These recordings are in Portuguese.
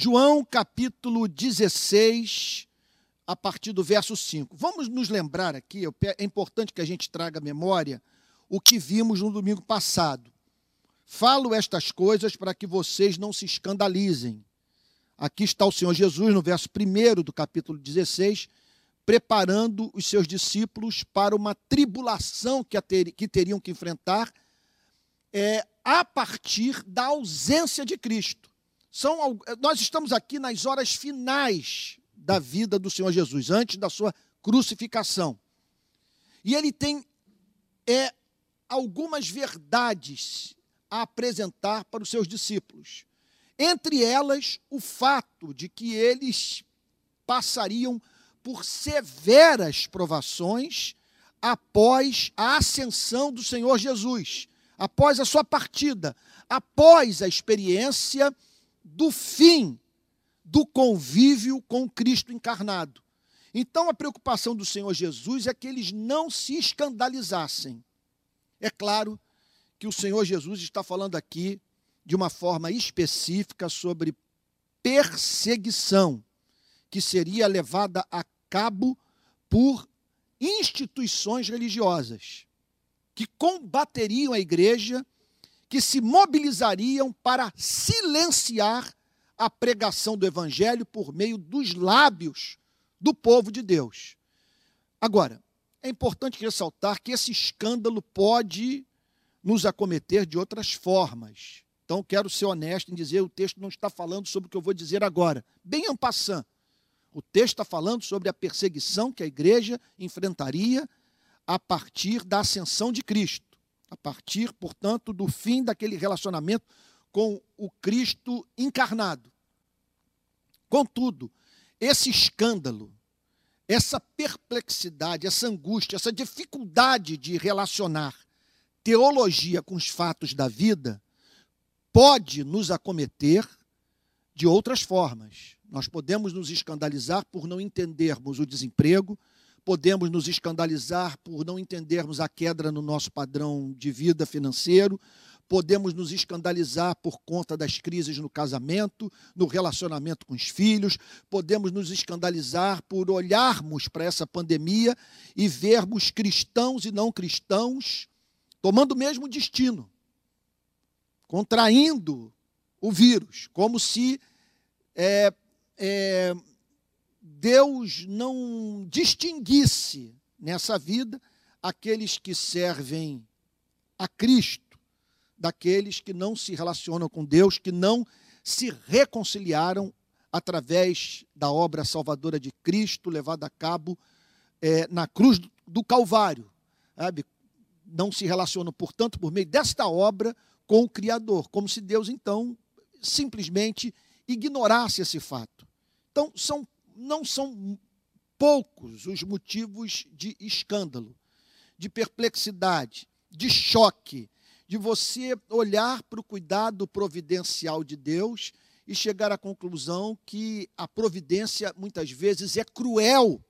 João capítulo 16, a partir do verso 5. Vamos nos lembrar aqui, é importante que a gente traga à memória o que vimos no domingo passado. Falo estas coisas para que vocês não se escandalizem. Aqui está o Senhor Jesus, no verso 1 do capítulo 16, preparando os seus discípulos para uma tribulação que, que teriam que enfrentar é, a partir da ausência de Cristo. São, nós estamos aqui nas horas finais da vida do Senhor Jesus, antes da sua crucificação. E ele tem é, algumas verdades a apresentar para os seus discípulos. Entre elas, o fato de que eles passariam por severas provações após a ascensão do Senhor Jesus, após a sua partida, após a experiência do fim do convívio com Cristo encarnado. Então a preocupação do Senhor Jesus é que eles não se escandalizassem. É claro que o Senhor Jesus está falando aqui de uma forma específica sobre perseguição que seria levada a cabo por instituições religiosas que combateriam a igreja que se mobilizariam para silenciar a pregação do evangelho por meio dos lábios do povo de Deus. Agora, é importante ressaltar que esse escândalo pode nos acometer de outras formas. Então, quero ser honesto em dizer, o texto não está falando sobre o que eu vou dizer agora. Bem en passant. O texto está falando sobre a perseguição que a igreja enfrentaria a partir da ascensão de Cristo a partir, portanto, do fim daquele relacionamento com o Cristo encarnado. Contudo, esse escândalo, essa perplexidade, essa angústia, essa dificuldade de relacionar teologia com os fatos da vida, pode nos acometer de outras formas. Nós podemos nos escandalizar por não entendermos o desemprego, podemos nos escandalizar por não entendermos a queda no nosso padrão de vida financeiro, podemos nos escandalizar por conta das crises no casamento, no relacionamento com os filhos, podemos nos escandalizar por olharmos para essa pandemia e vermos cristãos e não cristãos tomando o mesmo destino, contraindo o vírus, como se é, é, Deus não distinguisse nessa vida aqueles que servem a Cristo daqueles que não se relacionam com Deus, que não se reconciliaram através da obra salvadora de Cristo levada a cabo é, na cruz do Calvário. Sabe? Não se relacionam, portanto, por meio desta obra com o Criador, como se Deus então simplesmente ignorasse esse fato. Então, são não são poucos os motivos de escândalo, de perplexidade, de choque, de você olhar para o cuidado providencial de Deus e chegar à conclusão que a providência muitas vezes é cruel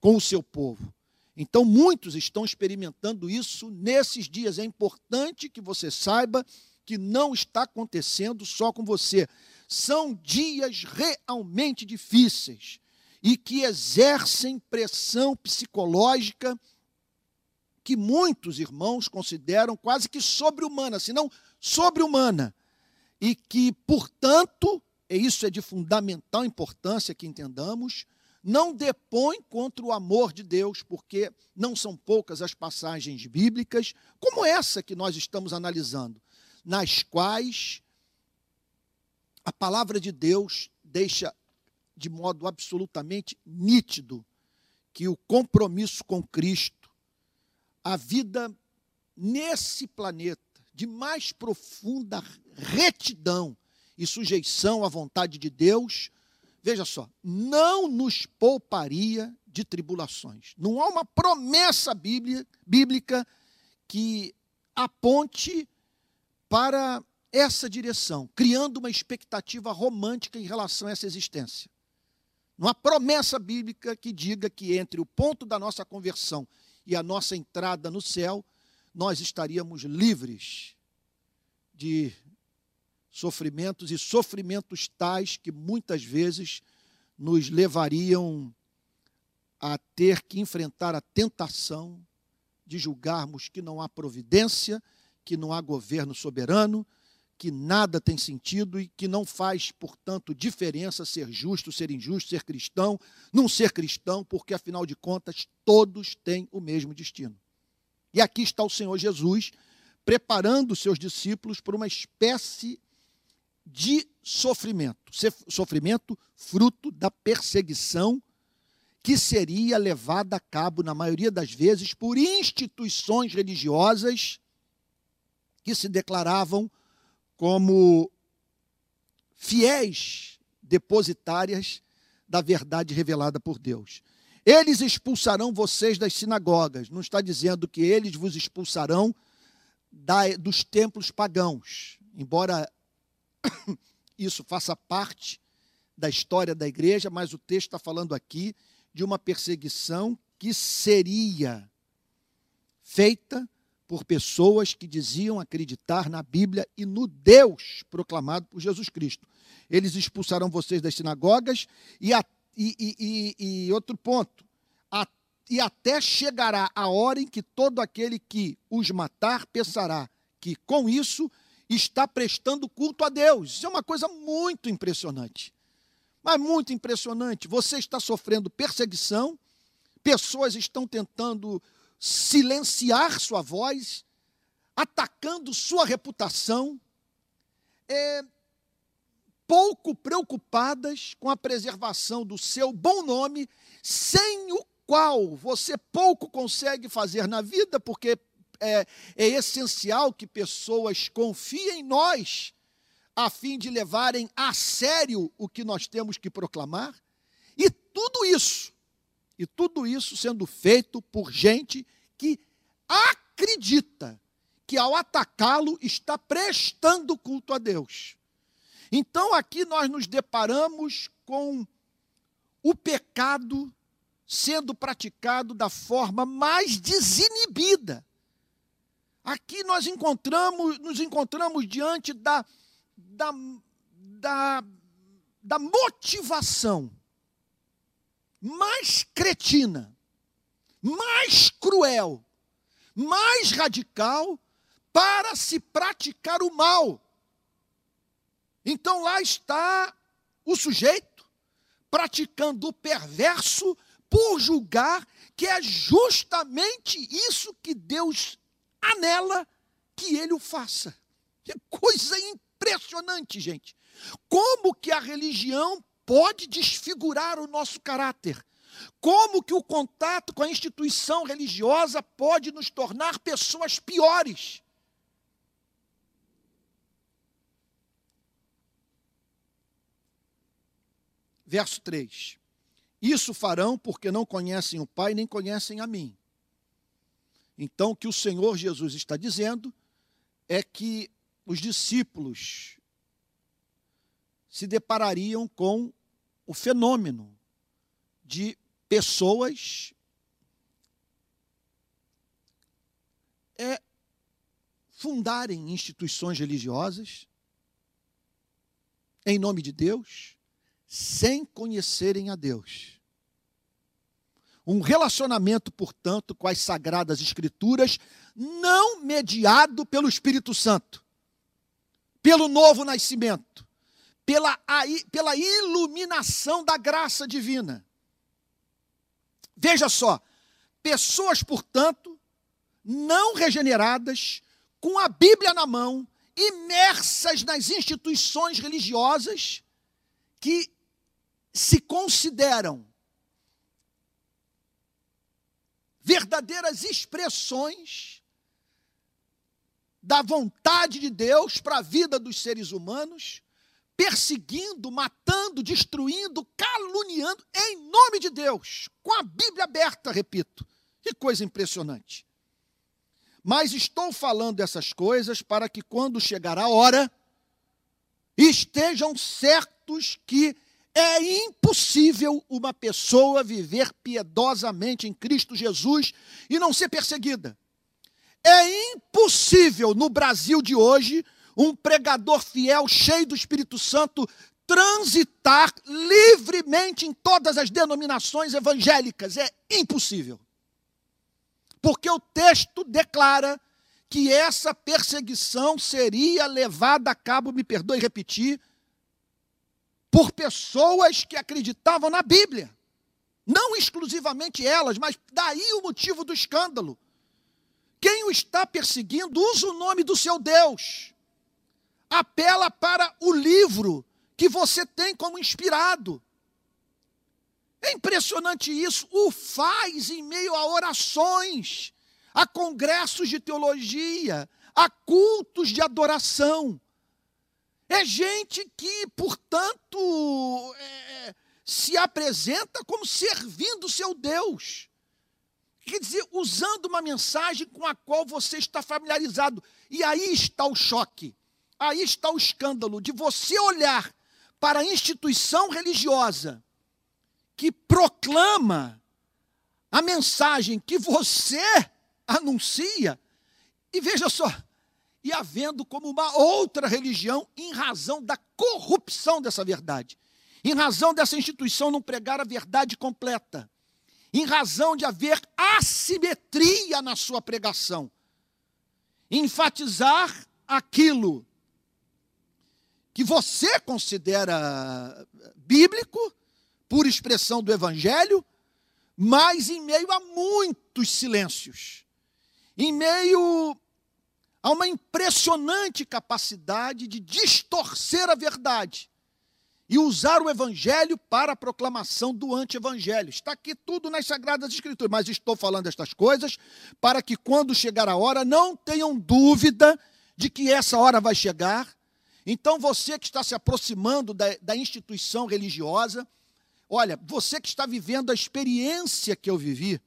com o seu povo. Então, muitos estão experimentando isso nesses dias. É importante que você saiba que não está acontecendo só com você são dias realmente difíceis e que exercem pressão psicológica que muitos irmãos consideram quase que sobre-humana, se não sobre-humana, e que, portanto, e isso é de fundamental importância que entendamos, não depõe contra o amor de Deus, porque não são poucas as passagens bíblicas, como essa que nós estamos analisando, nas quais a palavra de Deus deixa de modo absolutamente nítido que o compromisso com Cristo, a vida nesse planeta de mais profunda retidão e sujeição à vontade de Deus, veja só, não nos pouparia de tribulações. Não há uma promessa bíblica que aponte para essa direção, criando uma expectativa romântica em relação a essa existência. Não há promessa bíblica que diga que entre o ponto da nossa conversão e a nossa entrada no céu, nós estaríamos livres de sofrimentos e sofrimentos tais que muitas vezes nos levariam a ter que enfrentar a tentação de julgarmos que não há providência, que não há governo soberano, que nada tem sentido e que não faz, portanto, diferença ser justo, ser injusto, ser cristão, não ser cristão, porque afinal de contas todos têm o mesmo destino. E aqui está o Senhor Jesus preparando seus discípulos para uma espécie de sofrimento, sofrimento fruto da perseguição que seria levada a cabo, na maioria das vezes, por instituições religiosas que se declaravam como fiéis depositárias da verdade revelada por Deus. Eles expulsarão vocês das sinagogas. Não está dizendo que eles vos expulsarão da, dos templos pagãos. Embora isso faça parte da história da igreja, mas o texto está falando aqui de uma perseguição que seria feita por pessoas que diziam acreditar na Bíblia e no Deus proclamado por Jesus Cristo. Eles expulsarão vocês das sinagogas e, a, e, e, e outro ponto, a, e até chegará a hora em que todo aquele que os matar pensará que com isso está prestando culto a Deus. Isso é uma coisa muito impressionante. Mas muito impressionante. Você está sofrendo perseguição, pessoas estão tentando silenciar sua voz, atacando sua reputação, é, pouco preocupadas com a preservação do seu bom nome, sem o qual você pouco consegue fazer na vida, porque é, é essencial que pessoas confiem em nós, a fim de levarem a sério o que nós temos que proclamar, e tudo isso e tudo isso sendo feito por gente que acredita que ao atacá-lo está prestando culto a Deus. Então aqui nós nos deparamos com o pecado sendo praticado da forma mais desinibida. Aqui nós encontramos, nos encontramos diante da, da, da, da motivação mais cretina, mais cruel, mais radical para se praticar o mal. Então lá está o sujeito praticando o perverso por julgar que é justamente isso que Deus anela que ele o faça. Que coisa impressionante, gente. Como que a religião pode desfigurar o nosso caráter. Como que o contato com a instituição religiosa pode nos tornar pessoas piores? Verso 3. Isso farão porque não conhecem o Pai nem conhecem a mim. Então, o que o Senhor Jesus está dizendo é que os discípulos se deparariam com o fenômeno de pessoas é fundarem instituições religiosas em nome de Deus, sem conhecerem a Deus. Um relacionamento, portanto, com as sagradas escrituras, não mediado pelo Espírito Santo, pelo novo nascimento, pela, pela iluminação da graça divina. Veja só, pessoas, portanto, não regeneradas, com a Bíblia na mão, imersas nas instituições religiosas, que se consideram verdadeiras expressões da vontade de Deus para a vida dos seres humanos, perseguindo, matando, destruindo, caluniando, em nome de Deus, com a Bíblia aberta, repito. Que coisa impressionante. Mas estou falando essas coisas para que, quando chegar a hora, estejam certos que é impossível uma pessoa viver piedosamente em Cristo Jesus e não ser perseguida. É impossível no Brasil de hoje um pregador fiel, cheio do Espírito Santo, transitar livremente em todas as denominações evangélicas. É impossível. Porque o texto declara que essa perseguição seria levada a cabo, me perdoe repetir, por pessoas que acreditavam na Bíblia. Não exclusivamente elas, mas daí o motivo do escândalo. Quem o está perseguindo usa o nome do seu Deus, apela para o livro que você tem como inspirado. É impressionante isso, o faz em meio a orações, a congressos de teologia, a cultos de adoração. É gente que, portanto, é, se apresenta como servindo seu Deus. Quer dizer, usando uma mensagem com a qual você está familiarizado. E aí está o choque, aí está o escândalo de você olhar para a instituição religiosa que proclama a mensagem que você anuncia, e veja só, e havendo como uma outra religião em razão da corrupção dessa verdade, em razão dessa instituição não pregar a verdade completa, em razão de haver assimetria na sua pregação, enfatizar aquilo que você considera bíblico, por expressão do Evangelho, mas em meio a muitos silêncios, em meio a uma impressionante capacidade de distorcer a verdade e usar o evangelho para a proclamação do anti-evangelho. Está aqui tudo nas Sagradas Escrituras, mas estou falando estas coisas para que quando chegar a hora não tenham dúvida de que essa hora vai chegar. Então, você que está se aproximando da, da instituição religiosa, olha, você que está vivendo a experiência que eu vivi,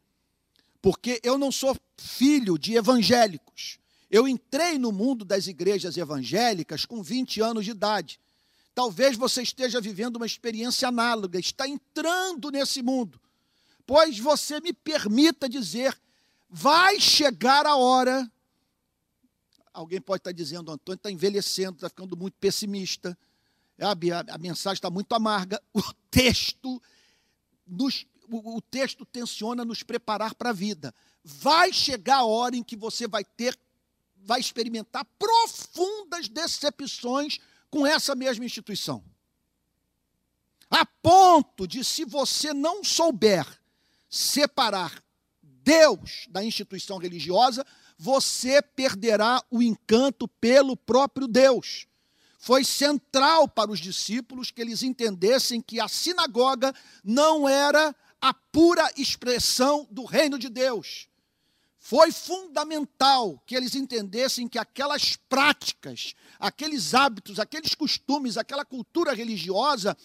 porque eu não sou filho de evangélicos. Eu entrei no mundo das igrejas evangélicas com 20 anos de idade. Talvez você esteja vivendo uma experiência análoga, está entrando nesse mundo. Pois você me permita dizer, vai chegar a hora. Alguém pode estar dizendo, Antônio está envelhecendo, está ficando muito pessimista. A, a, a mensagem está muito amarga. O texto, nos, o, o texto tensiona nos preparar para a vida. Vai chegar a hora em que você vai ter, vai experimentar profundas decepções com essa mesma instituição. A ponto de, se você não souber separar Deus da instituição religiosa, você perderá o encanto pelo próprio Deus. Foi central para os discípulos que eles entendessem que a sinagoga não era a pura expressão do reino de Deus foi fundamental que eles entendessem que aquelas práticas, aqueles hábitos, aqueles costumes, aquela cultura religiosa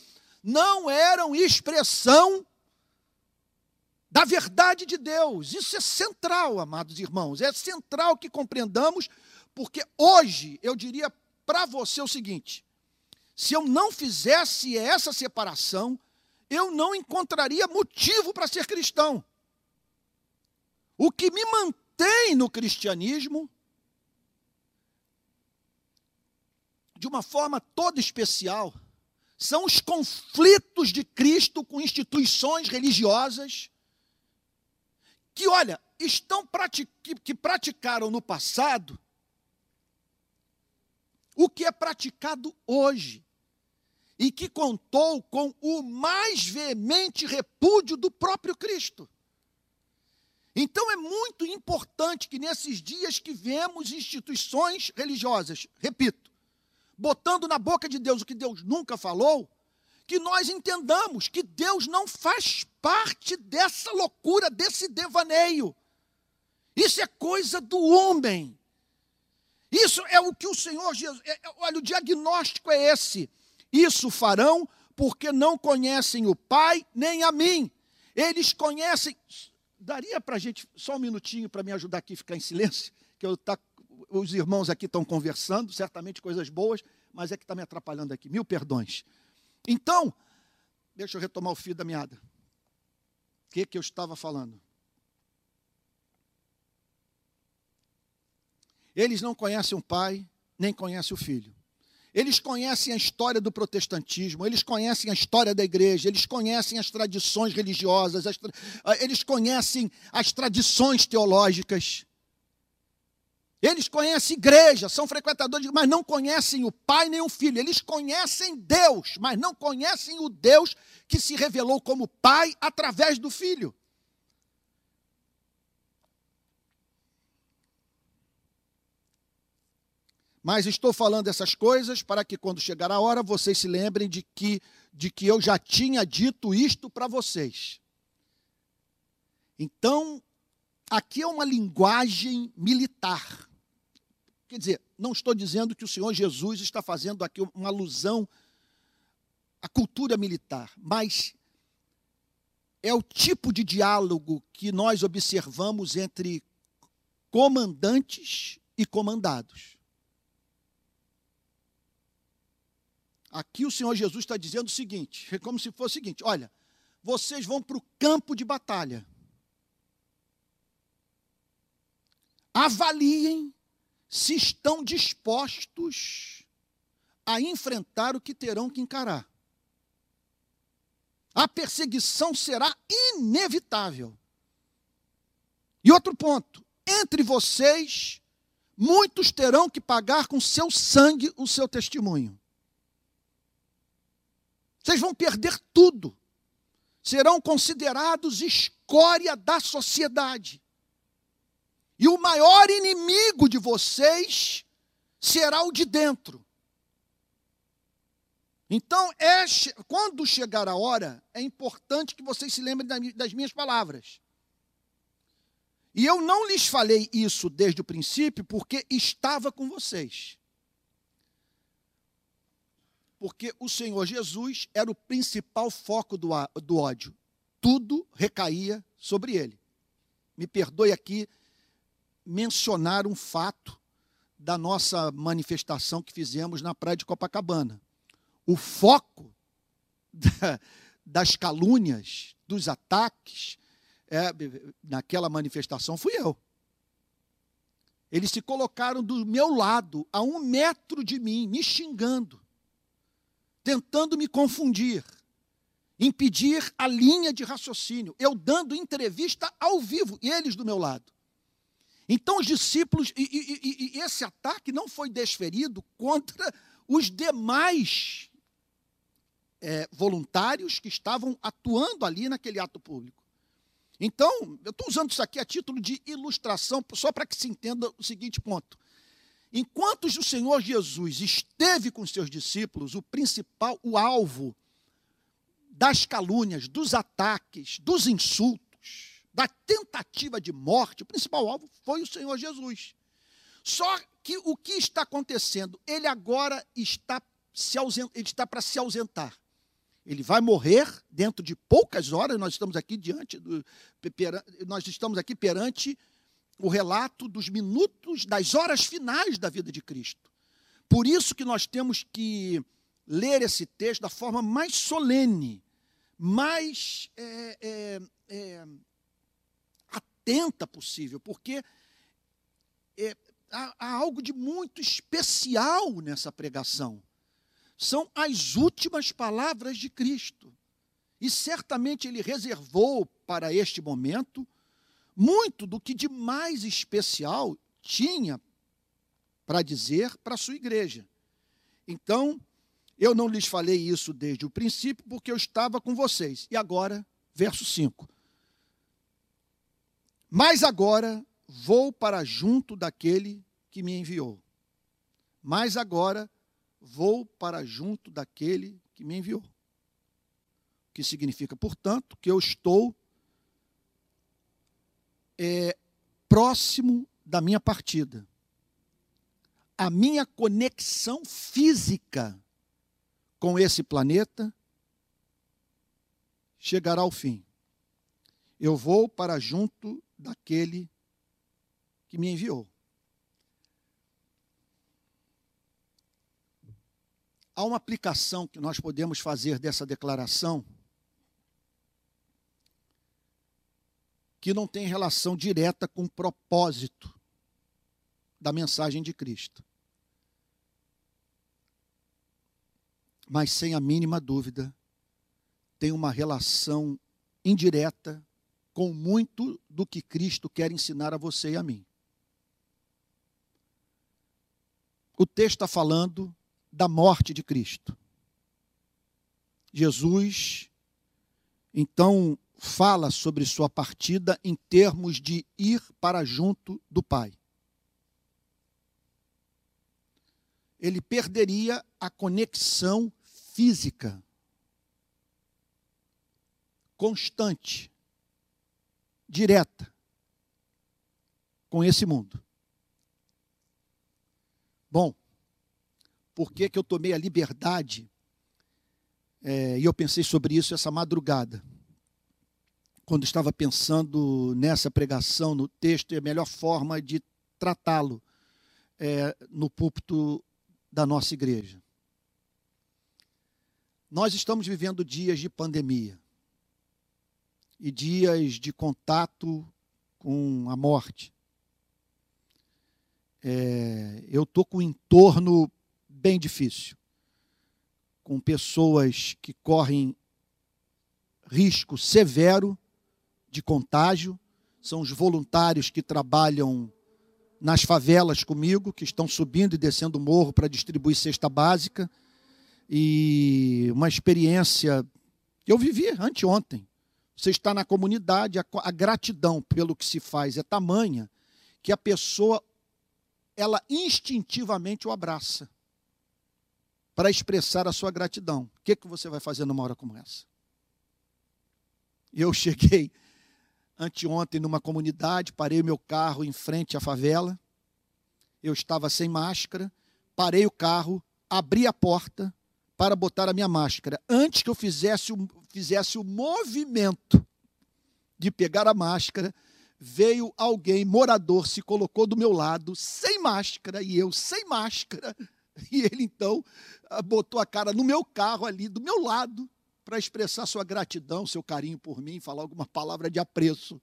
não eram expressão da verdade de Deus. Isso é central, amados irmãos, é central que compreendamos, porque hoje eu diria para você o seguinte: se eu não fizesse essa separação, eu não encontraria motivo para ser cristão. O que me mantém no cristianismo, de uma forma toda especial, são os conflitos de Cristo com instituições religiosas que, olha, estão que praticaram no passado o que é praticado hoje e que contou com o mais veemente repúdio do próprio Cristo. Então é muito importante que nesses dias que vemos instituições religiosas, repito, botando na boca de Deus o que Deus nunca falou, que nós entendamos que Deus não faz parte dessa loucura, desse devaneio. Isso é coisa do homem. Isso é o que o Senhor Jesus. É, é, olha, o diagnóstico é esse. Isso farão porque não conhecem o Pai nem a mim. Eles conhecem Daria para a gente, só um minutinho para me ajudar aqui a ficar em silêncio, que eu tá, os irmãos aqui estão conversando, certamente coisas boas, mas é que está me atrapalhando aqui. Mil perdões. Então, deixa eu retomar o fio da meada. O que, que eu estava falando? Eles não conhecem o Pai, nem conhece o Filho. Eles conhecem a história do protestantismo, eles conhecem a história da igreja, eles conhecem as tradições religiosas, as, eles conhecem as tradições teológicas. Eles conhecem igreja, são frequentadores, mas não conhecem o Pai nem o Filho. Eles conhecem Deus, mas não conhecem o Deus que se revelou como Pai através do Filho. Mas estou falando essas coisas para que quando chegar a hora vocês se lembrem de que, de que eu já tinha dito isto para vocês. Então, aqui é uma linguagem militar. Quer dizer, não estou dizendo que o Senhor Jesus está fazendo aqui uma alusão à cultura militar, mas é o tipo de diálogo que nós observamos entre comandantes e comandados. Aqui o Senhor Jesus está dizendo o seguinte: é como se fosse o seguinte: olha, vocês vão para o campo de batalha. Avaliem se estão dispostos a enfrentar o que terão que encarar. A perseguição será inevitável. E outro ponto: entre vocês, muitos terão que pagar com seu sangue o seu testemunho. Vocês vão perder tudo. Serão considerados escória da sociedade. E o maior inimigo de vocês será o de dentro. Então, é, quando chegar a hora, é importante que vocês se lembrem das minhas palavras. E eu não lhes falei isso desde o princípio, porque estava com vocês porque o Senhor Jesus era o principal foco do, do ódio. Tudo recaía sobre ele. Me perdoe aqui mencionar um fato da nossa manifestação que fizemos na praia de Copacabana. O foco da, das calúnias, dos ataques, é, naquela manifestação fui eu. Eles se colocaram do meu lado, a um metro de mim, me xingando tentando me confundir, impedir a linha de raciocínio, eu dando entrevista ao vivo e eles do meu lado. Então os discípulos, e, e, e esse ataque não foi desferido contra os demais é, voluntários que estavam atuando ali naquele ato público. Então, eu estou usando isso aqui a título de ilustração, só para que se entenda o seguinte ponto. Enquanto o Senhor Jesus esteve com seus discípulos, o principal, o alvo das calúnias, dos ataques, dos insultos, da tentativa de morte, o principal alvo foi o Senhor Jesus. Só que o que está acontecendo? Ele agora está se ausent... ele está para se ausentar. Ele vai morrer dentro de poucas horas. Nós estamos aqui diante do, nós estamos aqui perante o relato dos minutos, das horas finais da vida de Cristo. Por isso que nós temos que ler esse texto da forma mais solene, mais é, é, é, atenta possível, porque é, há, há algo de muito especial nessa pregação. São as últimas palavras de Cristo. E certamente ele reservou para este momento muito do que de mais especial tinha para dizer para a sua igreja. Então, eu não lhes falei isso desde o princípio, porque eu estava com vocês. E agora, verso 5. Mas agora vou para junto daquele que me enviou. Mas agora vou para junto daquele que me enviou. O que significa, portanto, que eu estou é, próximo da minha partida. A minha conexão física com esse planeta chegará ao fim. Eu vou para junto daquele que me enviou. Há uma aplicação que nós podemos fazer dessa declaração que não tem relação direta com o propósito da mensagem de Cristo. mas sem a mínima dúvida, tem uma relação indireta com muito do que Cristo quer ensinar a você e a mim. O texto está falando da morte de Cristo. Jesus, então, fala sobre sua partida em termos de ir para junto do Pai. Ele perderia a conexão física constante, direta com esse mundo. Bom, por que, que eu tomei a liberdade? É, e eu pensei sobre isso essa madrugada, quando estava pensando nessa pregação, no texto, e a melhor forma de tratá-lo é, no púlpito da nossa igreja. Nós estamos vivendo dias de pandemia e dias de contato com a morte é, eu estou com um entorno bem difícil, com pessoas que correm risco severo de contágio, são os voluntários que trabalham nas favelas comigo, que estão subindo e descendo o morro para distribuir cesta básica, e uma experiência que eu vivi anteontem. Você está na comunidade, a, a gratidão pelo que se faz é tamanha que a pessoa ela instintivamente o abraça para expressar a sua gratidão. O que, que você vai fazer numa hora como essa? Eu cheguei anteontem numa comunidade, parei meu carro em frente à favela, eu estava sem máscara, parei o carro, abri a porta para botar a minha máscara. Antes que eu fizesse o, fizesse o movimento de pegar a máscara, veio alguém, morador, se colocou do meu lado, sem máscara, e eu sem máscara. E ele então ah, botou a cara no meu carro ali, do meu lado, para expressar sua gratidão, seu carinho por mim, falar alguma palavra de apreço.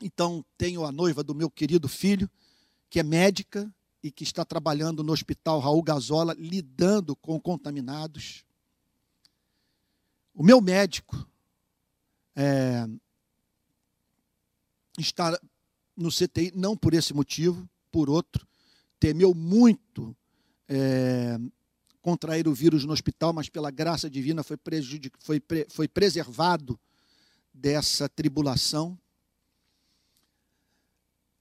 Então, tenho a noiva do meu querido filho, que é médica e que está trabalhando no hospital Raul Gazola, lidando com contaminados. O meu médico, é, está no CTI, não por esse motivo, por outro. Temeu muito é, contrair o vírus no hospital, mas pela graça divina foi, foi, pre foi preservado dessa tribulação.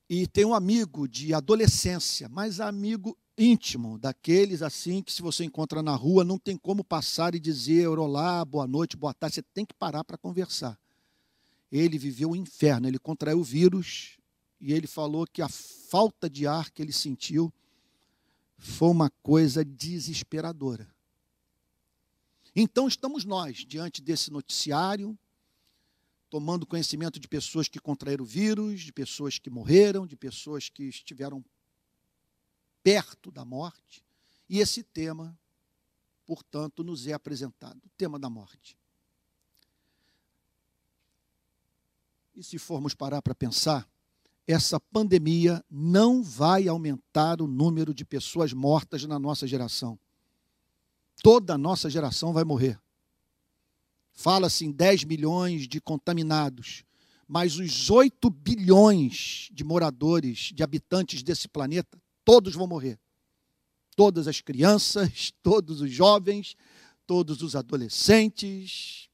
E tem um amigo de adolescência, mas amigo íntimo, daqueles assim que se você encontra na rua, não tem como passar e dizer olá, boa noite, boa tarde, você tem que parar para conversar ele viveu o inferno, ele contraiu o vírus e ele falou que a falta de ar que ele sentiu foi uma coisa desesperadora. Então estamos nós diante desse noticiário, tomando conhecimento de pessoas que contraíram o vírus, de pessoas que morreram, de pessoas que estiveram perto da morte, e esse tema, portanto, nos é apresentado, o tema da morte. E se formos parar para pensar, essa pandemia não vai aumentar o número de pessoas mortas na nossa geração. Toda a nossa geração vai morrer. Fala-se em 10 milhões de contaminados, mas os 8 bilhões de moradores, de habitantes desse planeta, todos vão morrer. Todas as crianças, todos os jovens, todos os adolescentes,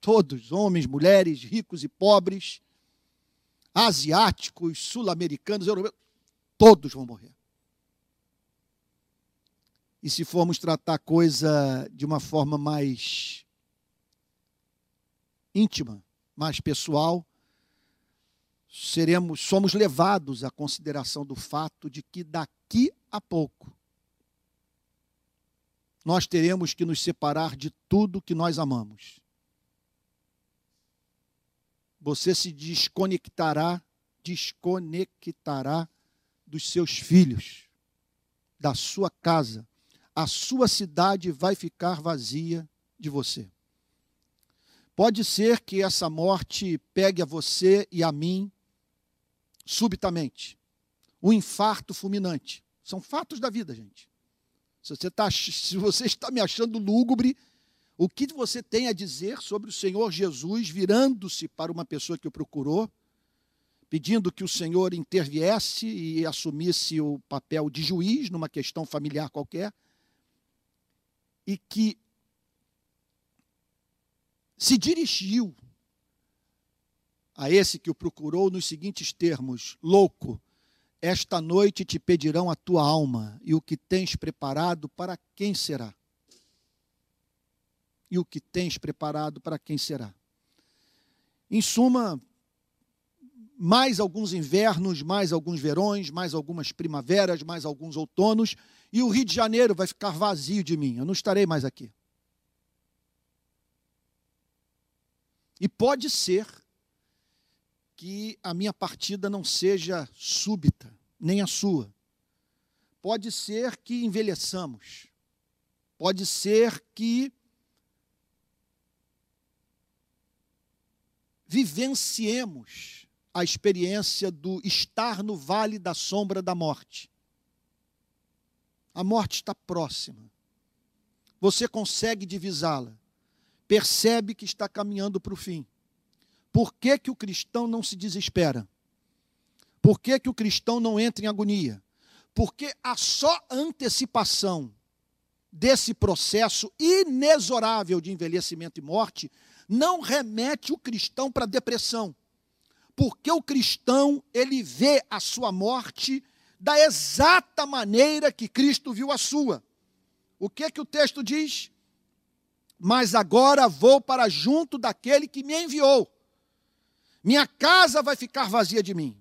todos, homens, mulheres, ricos e pobres, asiáticos, sul-americanos, europeus, todos vão morrer. E se formos tratar a coisa de uma forma mais íntima, mais pessoal, seremos, somos levados à consideração do fato de que daqui a pouco nós teremos que nos separar de tudo que nós amamos você se desconectará, desconectará dos seus filhos, da sua casa. A sua cidade vai ficar vazia de você. Pode ser que essa morte pegue a você e a mim subitamente. Um infarto fulminante. São fatos da vida, gente. Se você, tá, se você está me achando lúgubre, o que você tem a dizer sobre o Senhor Jesus virando-se para uma pessoa que o procurou, pedindo que o Senhor interviesse e assumisse o papel de juiz numa questão familiar qualquer, e que se dirigiu a esse que o procurou nos seguintes termos: Louco, esta noite te pedirão a tua alma, e o que tens preparado para quem será? E o que tens preparado para quem será? Em suma, mais alguns invernos, mais alguns verões, mais algumas primaveras, mais alguns outonos, e o Rio de Janeiro vai ficar vazio de mim, eu não estarei mais aqui. E pode ser que a minha partida não seja súbita, nem a sua. Pode ser que envelheçamos. Pode ser que vivenciemos a experiência do estar no vale da sombra da morte. A morte está próxima. Você consegue divisá-la. Percebe que está caminhando para o fim. Por que, que o cristão não se desespera? Por que, que o cristão não entra em agonia? Porque a só antecipação desse processo inexorável de envelhecimento e morte não remete o cristão para depressão. Porque o cristão, ele vê a sua morte da exata maneira que Cristo viu a sua. O que que o texto diz? Mas agora vou para junto daquele que me enviou minha casa vai ficar vazia de mim.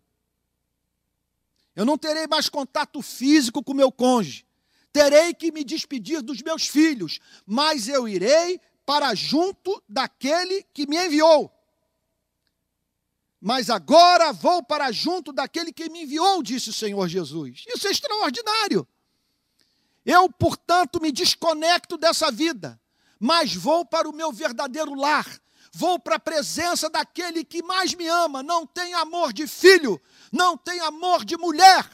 Eu não terei mais contato físico com meu cônjuge. Terei que me despedir dos meus filhos, mas eu irei para junto daquele que me enviou. Mas agora vou para junto daquele que me enviou, disse o Senhor Jesus. Isso é extraordinário. Eu, portanto, me desconecto dessa vida, mas vou para o meu verdadeiro lar, vou para a presença daquele que mais me ama, não tem amor de filho, não tem amor de mulher,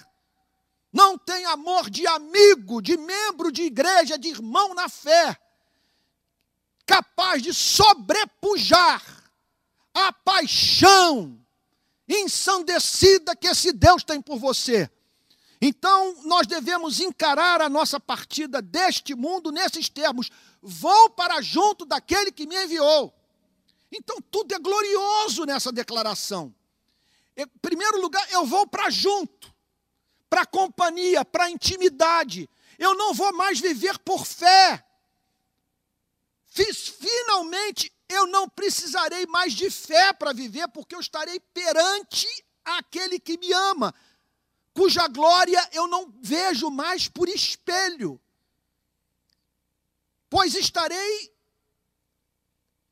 não tem amor de amigo, de membro de igreja, de irmão na fé, capaz de sobrepujar a paixão ensandecida que esse Deus tem por você. Então, nós devemos encarar a nossa partida deste mundo nesses termos: vou para junto daquele que me enviou. Então tudo é glorioso nessa declaração. Em primeiro lugar, eu vou para junto, para companhia, para intimidade. Eu não vou mais viver por fé. Fiz, finalmente eu não precisarei mais de fé para viver, porque eu estarei perante aquele que me ama, cuja glória eu não vejo mais por espelho, pois estarei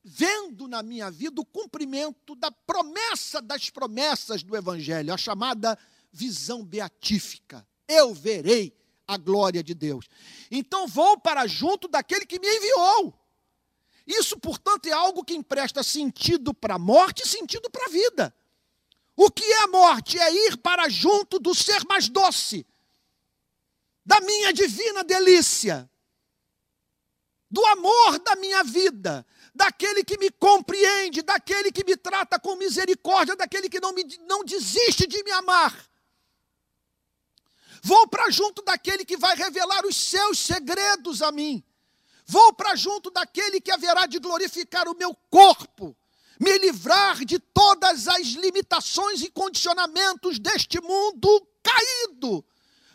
vendo na minha vida o cumprimento da promessa das promessas do Evangelho, a chamada visão beatífica. Eu verei a glória de Deus. Então vou para junto daquele que me enviou. Isso, portanto, é algo que empresta sentido para a morte e sentido para a vida. O que é a morte? É ir para junto do ser mais doce, da minha divina delícia, do amor da minha vida, daquele que me compreende, daquele que me trata com misericórdia, daquele que não, me, não desiste de me amar. Vou para junto daquele que vai revelar os seus segredos a mim. Vou para junto daquele que haverá de glorificar o meu corpo, me livrar de todas as limitações e condicionamentos deste mundo caído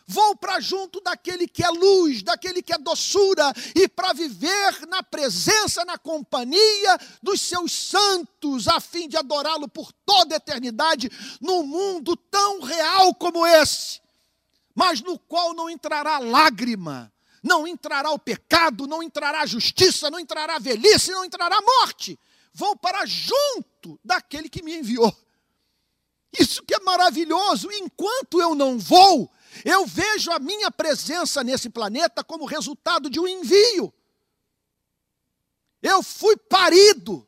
Vou para junto daquele que é luz, daquele que é doçura, e para viver na presença, na companhia dos seus santos, a fim de adorá-lo por toda a eternidade, num mundo tão real como esse, mas no qual não entrará lágrima, não entrará o pecado, não entrará a justiça, não entrará a velhice, não entrará a morte. Vou para junto daquele que me enviou. Isso que é maravilhoso, enquanto eu não vou, eu vejo a minha presença nesse planeta como resultado de um envio. Eu fui parido,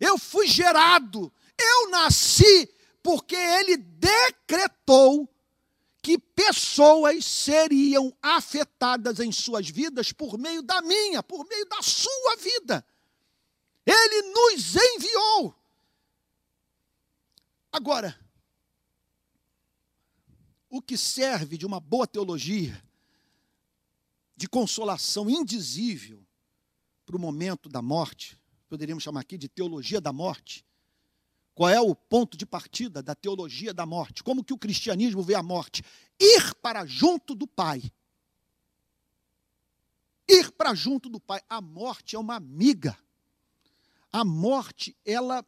eu fui gerado, eu nasci porque ele decretou que pessoas seriam afetadas em suas vidas por meio da minha, por meio da sua vida. Ele nos enviou. Agora, o que serve de uma boa teologia, de consolação indizível para o momento da morte, poderíamos chamar aqui de teologia da morte, qual é o ponto de partida da teologia da morte? Como que o cristianismo vê a morte? Ir para junto do Pai. Ir para junto do Pai. A morte é uma amiga. A morte, ela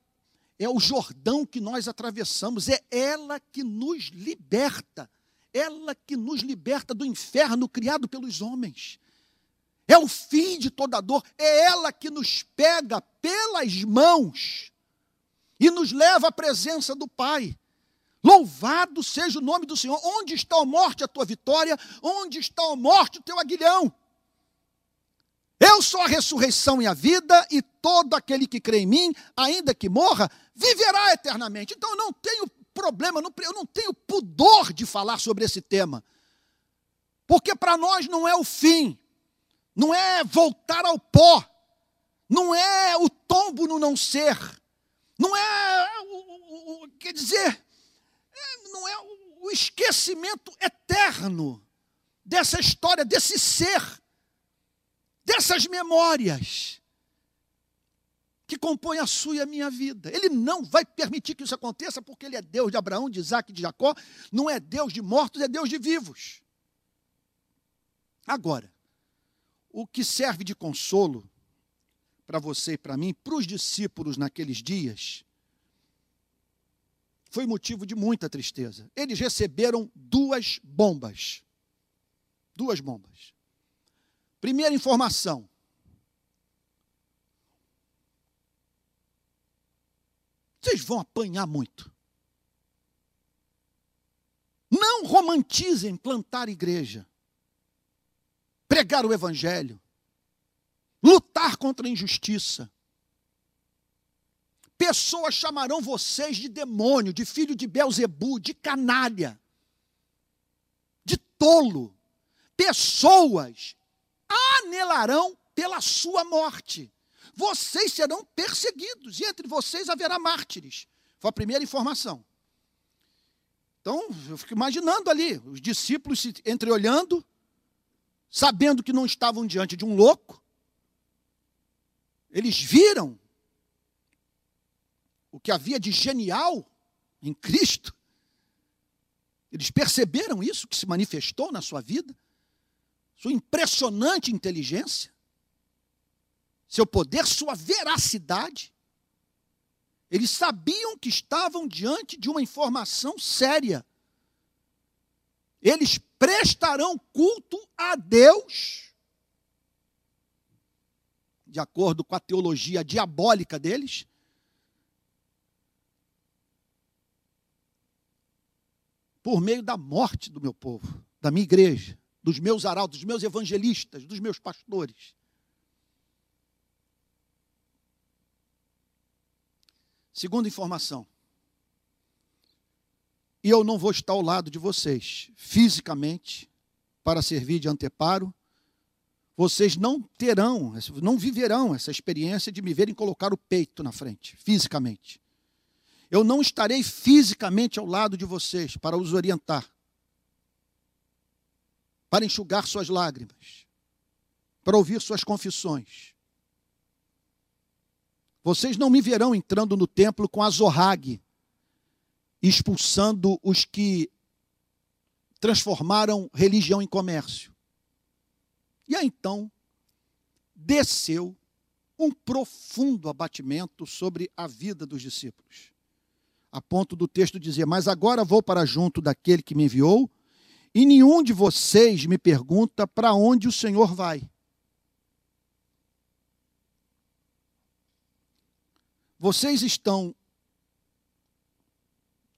é o Jordão que nós atravessamos, é ela que nos liberta. Ela que nos liberta do inferno criado pelos homens. É o fim de toda dor, é ela que nos pega pelas mãos e nos leva à presença do Pai. Louvado seja o nome do Senhor. Onde está a morte, a tua vitória? Onde está a morte, o teu aguilhão? Eu sou a ressurreição e a vida, e todo aquele que crê em mim, ainda que morra, viverá eternamente. Então eu não tenho problema, eu não tenho pudor de falar sobre esse tema. Porque para nós não é o fim, não é voltar ao pó, não é o tombo no não ser, não é, o, o, o, quer dizer, é, não é o esquecimento eterno dessa história, desse ser, dessas memórias que compõem a sua e a minha vida. Ele não vai permitir que isso aconteça porque ele é Deus de Abraão, de Isaac de Jacó, não é Deus de mortos, é Deus de vivos. Agora, o que serve de consolo para você e para mim, para os discípulos naqueles dias, foi motivo de muita tristeza. Eles receberam duas bombas. Duas bombas. Primeira informação. Vocês vão apanhar muito. Não romantizem plantar igreja, pregar o evangelho, lutar contra a injustiça. Pessoas chamarão vocês de demônio, de filho de Belzebu, de canalha, de tolo. Pessoas anelarão pela sua morte. Vocês serão perseguidos, e entre vocês haverá mártires. Foi a primeira informação. Então, eu fico imaginando ali, os discípulos se entreolhando, sabendo que não estavam diante de um louco, eles viram o que havia de genial em Cristo. Eles perceberam isso que se manifestou na sua vida, sua impressionante inteligência, seu poder, sua veracidade. Eles sabiam que estavam diante de uma informação séria. Eles prestarão culto a Deus de acordo com a teologia diabólica deles. Por meio da morte do meu povo, da minha igreja, dos meus arautos, dos meus evangelistas, dos meus pastores. Segunda informação. E eu não vou estar ao lado de vocês, fisicamente, para servir de anteparo vocês não terão, não viverão essa experiência de me verem colocar o peito na frente, fisicamente. Eu não estarei fisicamente ao lado de vocês para os orientar, para enxugar suas lágrimas, para ouvir suas confissões. Vocês não me verão entrando no templo com a zorrague, expulsando os que transformaram religião em comércio. E aí então desceu um profundo abatimento sobre a vida dos discípulos. A ponto do texto dizer: Mas agora vou para junto daquele que me enviou, e nenhum de vocês me pergunta para onde o Senhor vai. vocês estão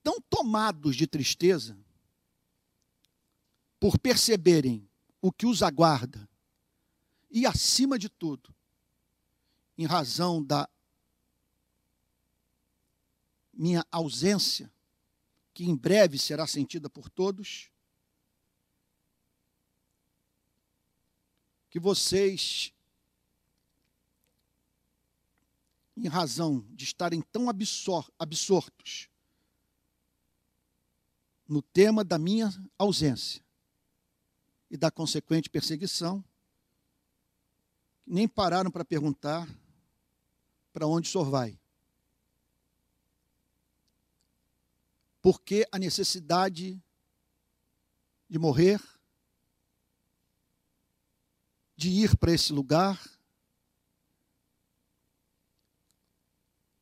tão tomados de tristeza por perceberem o que os aguarda e, acima de tudo, em razão da minha ausência, que em breve será sentida por todos, que vocês em razão de estarem tão absor absortos no tema da minha ausência e da consequente perseguição, nem pararam para perguntar para onde o senhor vai. Por que a necessidade de morrer, de ir para esse lugar?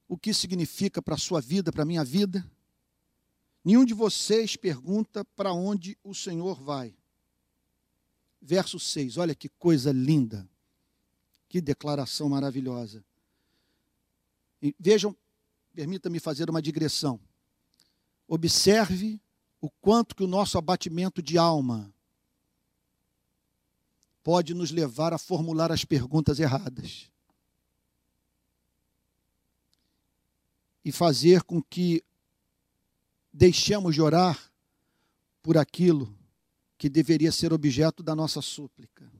O que significa para a sua vida, para a minha vida? Nenhum de vocês pergunta para onde o Senhor vai. Verso 6, olha que coisa linda. Que declaração maravilhosa. E vejam, permita-me fazer uma digressão. Observe o quanto que o nosso abatimento de alma pode nos levar a formular as perguntas erradas. E fazer com que deixemos de orar por aquilo que deveria ser objeto da nossa súplica.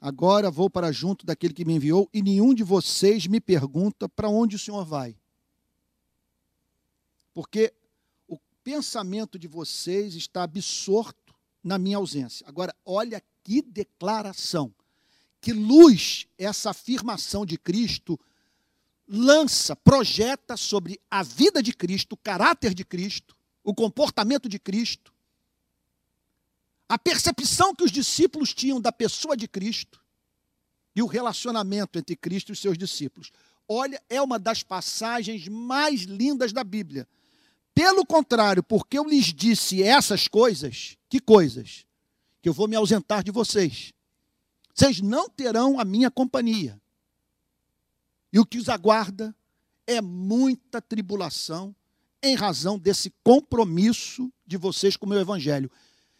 Agora vou para junto daquele que me enviou, e nenhum de vocês me pergunta para onde o Senhor vai. Porque o pensamento de vocês está absorto na minha ausência. Agora, olha que declaração. Que luz essa afirmação de Cristo lança, projeta sobre a vida de Cristo, o caráter de Cristo, o comportamento de Cristo, a percepção que os discípulos tinham da pessoa de Cristo e o relacionamento entre Cristo e os seus discípulos. Olha, é uma das passagens mais lindas da Bíblia. Pelo contrário, porque eu lhes disse essas coisas, que coisas? Que eu vou me ausentar de vocês. Vocês não terão a minha companhia. E o que os aguarda é muita tribulação em razão desse compromisso de vocês com o meu evangelho.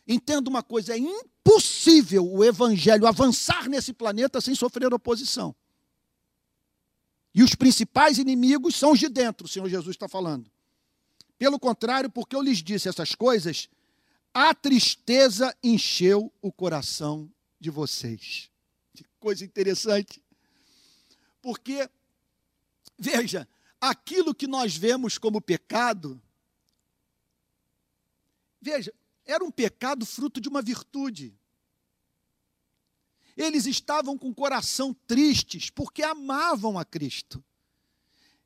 Entenda uma coisa: é impossível o evangelho avançar nesse planeta sem sofrer oposição. E os principais inimigos são os de dentro, o Senhor Jesus está falando. Pelo contrário, porque eu lhes disse essas coisas, a tristeza encheu o coração de vocês. Que coisa interessante. Porque, veja, aquilo que nós vemos como pecado, veja, era um pecado fruto de uma virtude. Eles estavam com o coração tristes porque amavam a Cristo.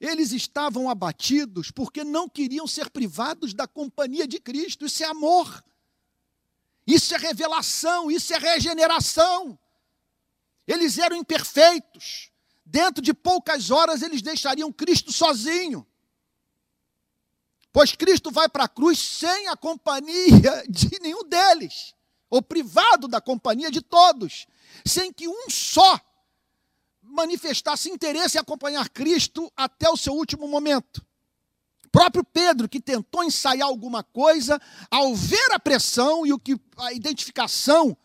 Eles estavam abatidos porque não queriam ser privados da companhia de Cristo. Isso é amor. Isso é revelação, isso é regeneração. Eles eram imperfeitos. Dentro de poucas horas eles deixariam Cristo sozinho. Pois Cristo vai para a cruz sem a companhia de nenhum deles, ou privado da companhia de todos, sem que um só manifestasse interesse em acompanhar Cristo até o seu último momento. O próprio Pedro, que tentou ensaiar alguma coisa, ao ver a pressão e o que a identificação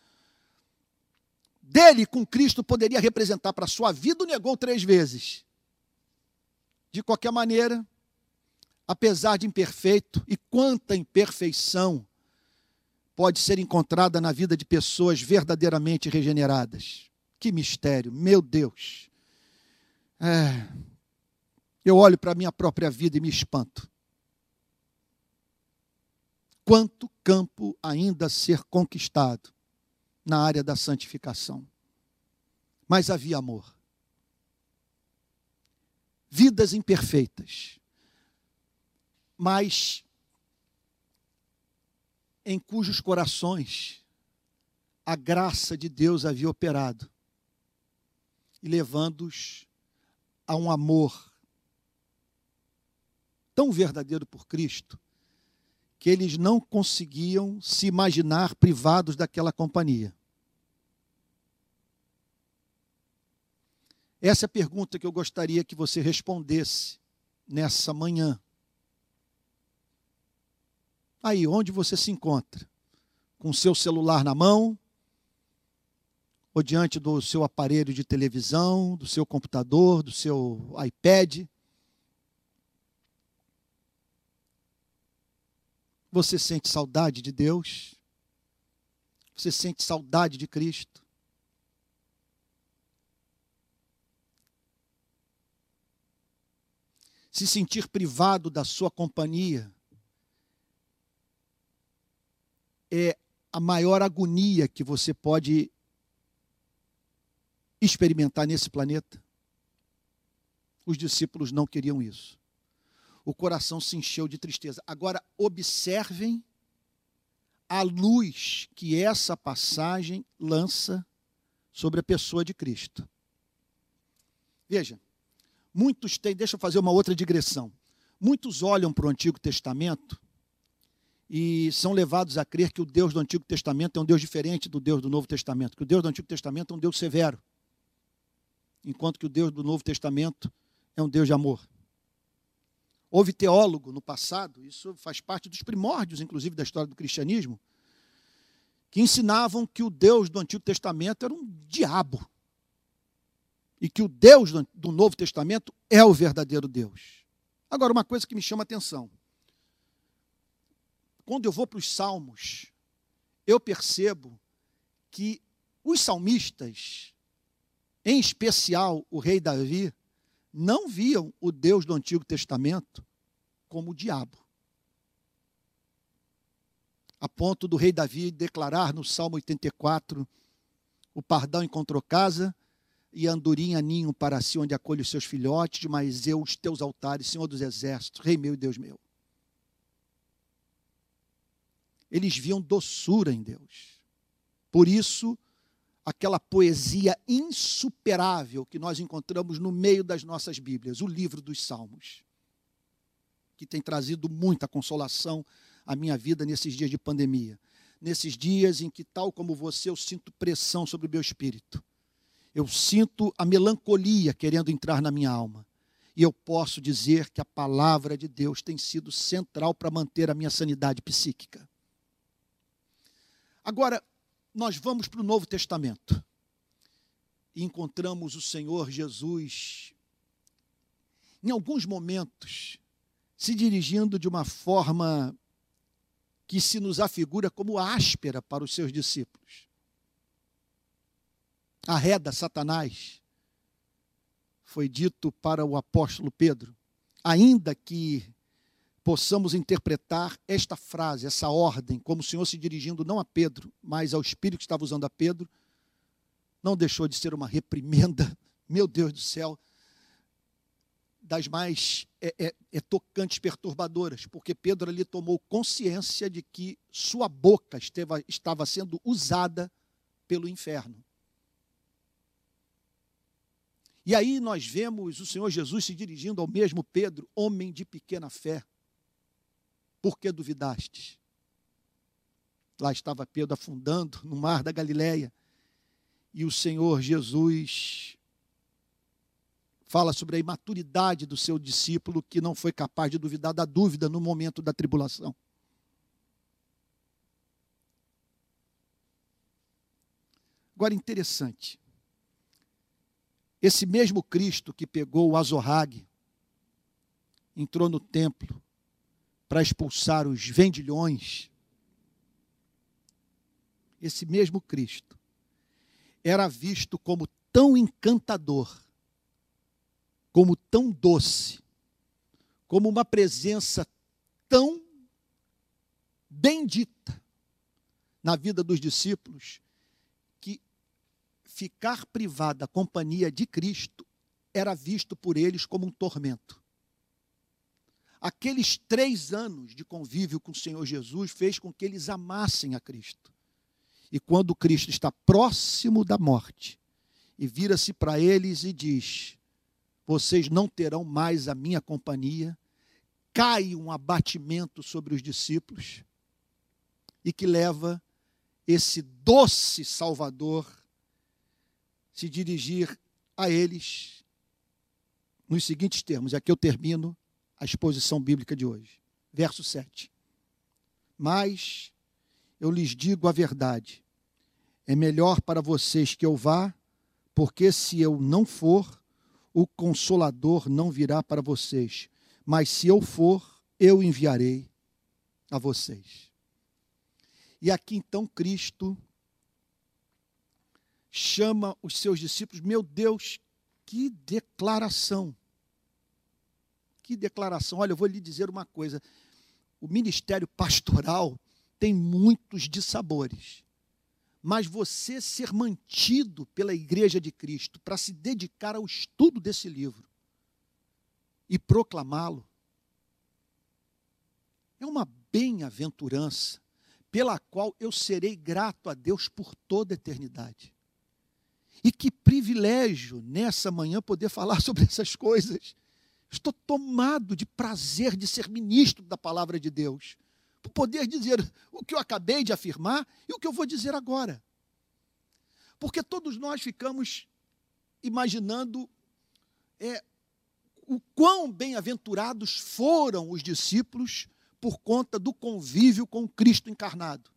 dele com Cristo poderia representar para a sua vida, o negou três vezes. De qualquer maneira, apesar de imperfeito, e quanta imperfeição pode ser encontrada na vida de pessoas verdadeiramente regeneradas. Que mistério, meu Deus. É, eu olho para a minha própria vida e me espanto. Quanto campo ainda a ser conquistado na área da santificação. Mas havia amor. Vidas imperfeitas mas em cujos corações a graça de Deus havia operado e levando-os a um amor tão verdadeiro por Cristo que eles não conseguiam se imaginar privados daquela companhia. Essa é a pergunta que eu gostaria que você respondesse nessa manhã. Aí, onde você se encontra? Com seu celular na mão? Ou diante do seu aparelho de televisão, do seu computador, do seu iPad? Você sente saudade de Deus? Você sente saudade de Cristo? Se sentir privado da sua companhia é a maior agonia que você pode experimentar nesse planeta. Os discípulos não queriam isso. O coração se encheu de tristeza. Agora, observem a luz que essa passagem lança sobre a pessoa de Cristo. Veja, muitos têm, deixa eu fazer uma outra digressão. Muitos olham para o Antigo Testamento e são levados a crer que o Deus do Antigo Testamento é um Deus diferente do Deus do Novo Testamento, que o Deus do Antigo Testamento é um Deus severo, enquanto que o Deus do Novo Testamento é um Deus de amor. Houve teólogo no passado, isso faz parte dos primórdios, inclusive, da história do cristianismo, que ensinavam que o Deus do Antigo Testamento era um diabo. E que o Deus do Novo Testamento é o verdadeiro Deus. Agora, uma coisa que me chama a atenção quando eu vou para os salmos, eu percebo que os salmistas, em especial o rei Davi, não viam o Deus do Antigo Testamento como o diabo. A ponto do rei Davi declarar no Salmo 84: O pardão encontrou casa e a andorinha ninho para si, onde acolhe os seus filhotes, mas eu, os teus altares, Senhor dos exércitos, Rei meu e Deus meu eles viam doçura em Deus. Por isso, aquela poesia insuperável que nós encontramos no meio das nossas Bíblias, o livro dos Salmos, que tem trazido muita consolação à minha vida nesses dias de pandemia. Nesses dias em que, tal como você, eu sinto pressão sobre o meu espírito. Eu sinto a melancolia querendo entrar na minha alma. E eu posso dizer que a palavra de Deus tem sido central para manter a minha sanidade psíquica. Agora, nós vamos para o Novo Testamento e encontramos o Senhor Jesus, em alguns momentos, se dirigindo de uma forma que se nos afigura como áspera para os seus discípulos. Arreda Satanás, foi dito para o apóstolo Pedro, ainda que possamos interpretar esta frase, essa ordem, como o Senhor se dirigindo não a Pedro, mas ao Espírito que estava usando a Pedro, não deixou de ser uma reprimenda, meu Deus do céu, das mais é, é, é, tocantes, perturbadoras, porque Pedro ali tomou consciência de que sua boca esteva, estava sendo usada pelo inferno. E aí nós vemos o Senhor Jesus se dirigindo ao mesmo Pedro, homem de pequena fé. Por que duvidastes? Lá estava Pedro afundando no mar da Galileia. E o Senhor Jesus fala sobre a imaturidade do seu discípulo que não foi capaz de duvidar da dúvida no momento da tribulação. Agora, interessante. Esse mesmo Cristo que pegou o azorrague, entrou no templo, para expulsar os vendilhões, esse mesmo Cristo era visto como tão encantador, como tão doce, como uma presença tão bendita na vida dos discípulos, que ficar privado da companhia de Cristo era visto por eles como um tormento. Aqueles três anos de convívio com o Senhor Jesus fez com que eles amassem a Cristo. E quando Cristo está próximo da morte, e vira-se para eles e diz: Vocês não terão mais a minha companhia, cai um abatimento sobre os discípulos, e que leva esse doce Salvador se dirigir a eles nos seguintes termos. Aqui eu termino a exposição bíblica de hoje. Verso 7. Mas eu lhes digo a verdade: é melhor para vocês que eu vá, porque se eu não for, o consolador não virá para vocês. Mas se eu for, eu enviarei a vocês. E aqui então Cristo chama os seus discípulos, meu Deus, que declaração! Que declaração. Olha, eu vou lhe dizer uma coisa. O ministério pastoral tem muitos dissabores. Mas você ser mantido pela Igreja de Cristo para se dedicar ao estudo desse livro e proclamá-lo é uma bem-aventurança pela qual eu serei grato a Deus por toda a eternidade. E que privilégio nessa manhã poder falar sobre essas coisas. Estou tomado de prazer de ser ministro da palavra de Deus, por poder dizer o que eu acabei de afirmar e o que eu vou dizer agora. Porque todos nós ficamos imaginando é, o quão bem-aventurados foram os discípulos por conta do convívio com Cristo encarnado.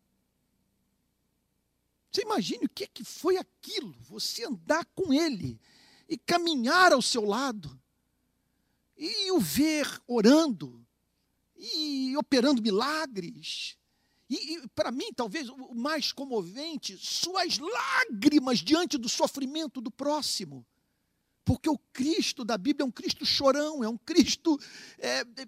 Você imagine o que, que foi aquilo, você andar com Ele e caminhar ao seu lado, e o ver orando, e operando milagres. E, e para mim, talvez o mais comovente, suas lágrimas diante do sofrimento do próximo. Porque o Cristo da Bíblia é um Cristo chorão, é um Cristo é, de,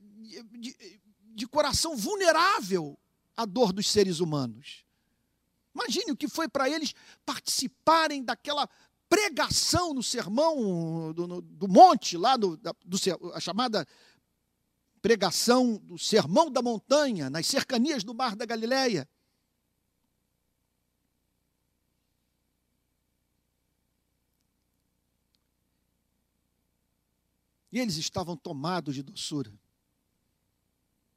de, coração vulnerável à dor dos seres humanos. Imagine o que foi para eles participarem daquela pregação no sermão do, do monte, lá do, do, a chamada pregação do sermão da montanha, nas cercanias do mar da Galileia. E eles estavam tomados de doçura.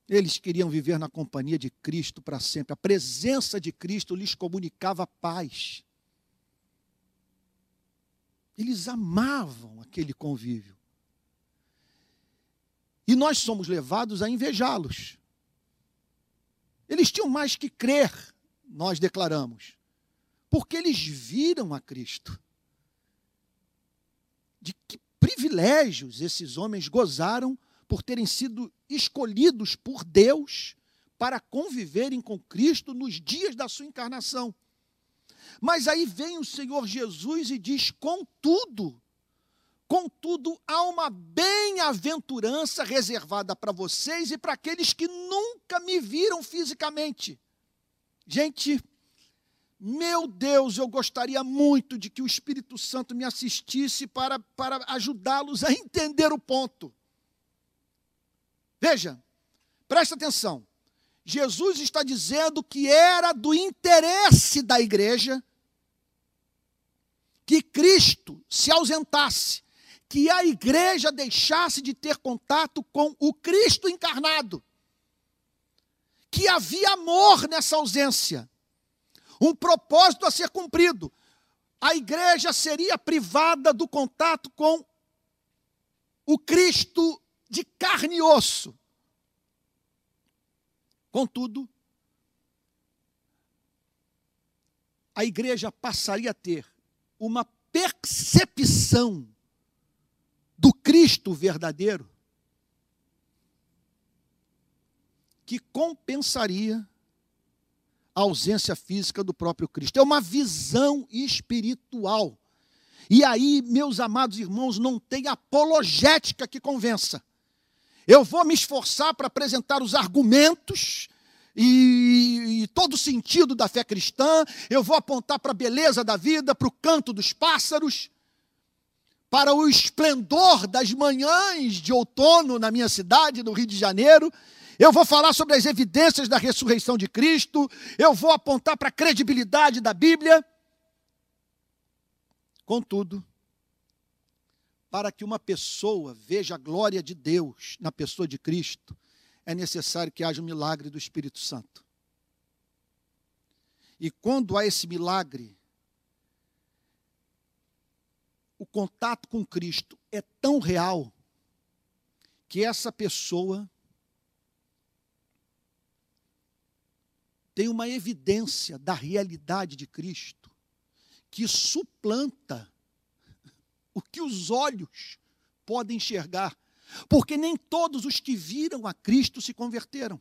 Eles queriam viver na companhia de Cristo para sempre. A presença de Cristo lhes comunicava paz. Eles amavam aquele convívio. E nós somos levados a invejá-los. Eles tinham mais que crer, nós declaramos, porque eles viram a Cristo. De que privilégios esses homens gozaram por terem sido escolhidos por Deus para conviverem com Cristo nos dias da sua encarnação. Mas aí vem o Senhor Jesus e diz: contudo, contudo, há uma bem-aventurança reservada para vocês e para aqueles que nunca me viram fisicamente. Gente, meu Deus, eu gostaria muito de que o Espírito Santo me assistisse para, para ajudá-los a entender o ponto. Veja, presta atenção. Jesus está dizendo que era do interesse da igreja que Cristo se ausentasse, que a igreja deixasse de ter contato com o Cristo encarnado, que havia amor nessa ausência, um propósito a ser cumprido. A igreja seria privada do contato com o Cristo de carne e osso. Contudo, a igreja passaria a ter uma percepção do Cristo verdadeiro que compensaria a ausência física do próprio Cristo. É uma visão espiritual. E aí, meus amados irmãos, não tem apologética que convença. Eu vou me esforçar para apresentar os argumentos e, e, todo o sentido da fé cristã. Eu vou apontar para a beleza da vida, para o canto dos pássaros, para o esplendor das manhãs de outono na minha cidade, no Rio de Janeiro. Eu vou falar sobre as evidências da ressurreição de Cristo. Eu vou apontar para a credibilidade da Bíblia. Contudo, para que uma pessoa veja a glória de Deus na pessoa de Cristo, é necessário que haja um milagre do Espírito Santo. E quando há esse milagre, o contato com Cristo é tão real que essa pessoa tem uma evidência da realidade de Cristo que suplanta o que os olhos podem enxergar. Porque nem todos os que viram a Cristo se converteram.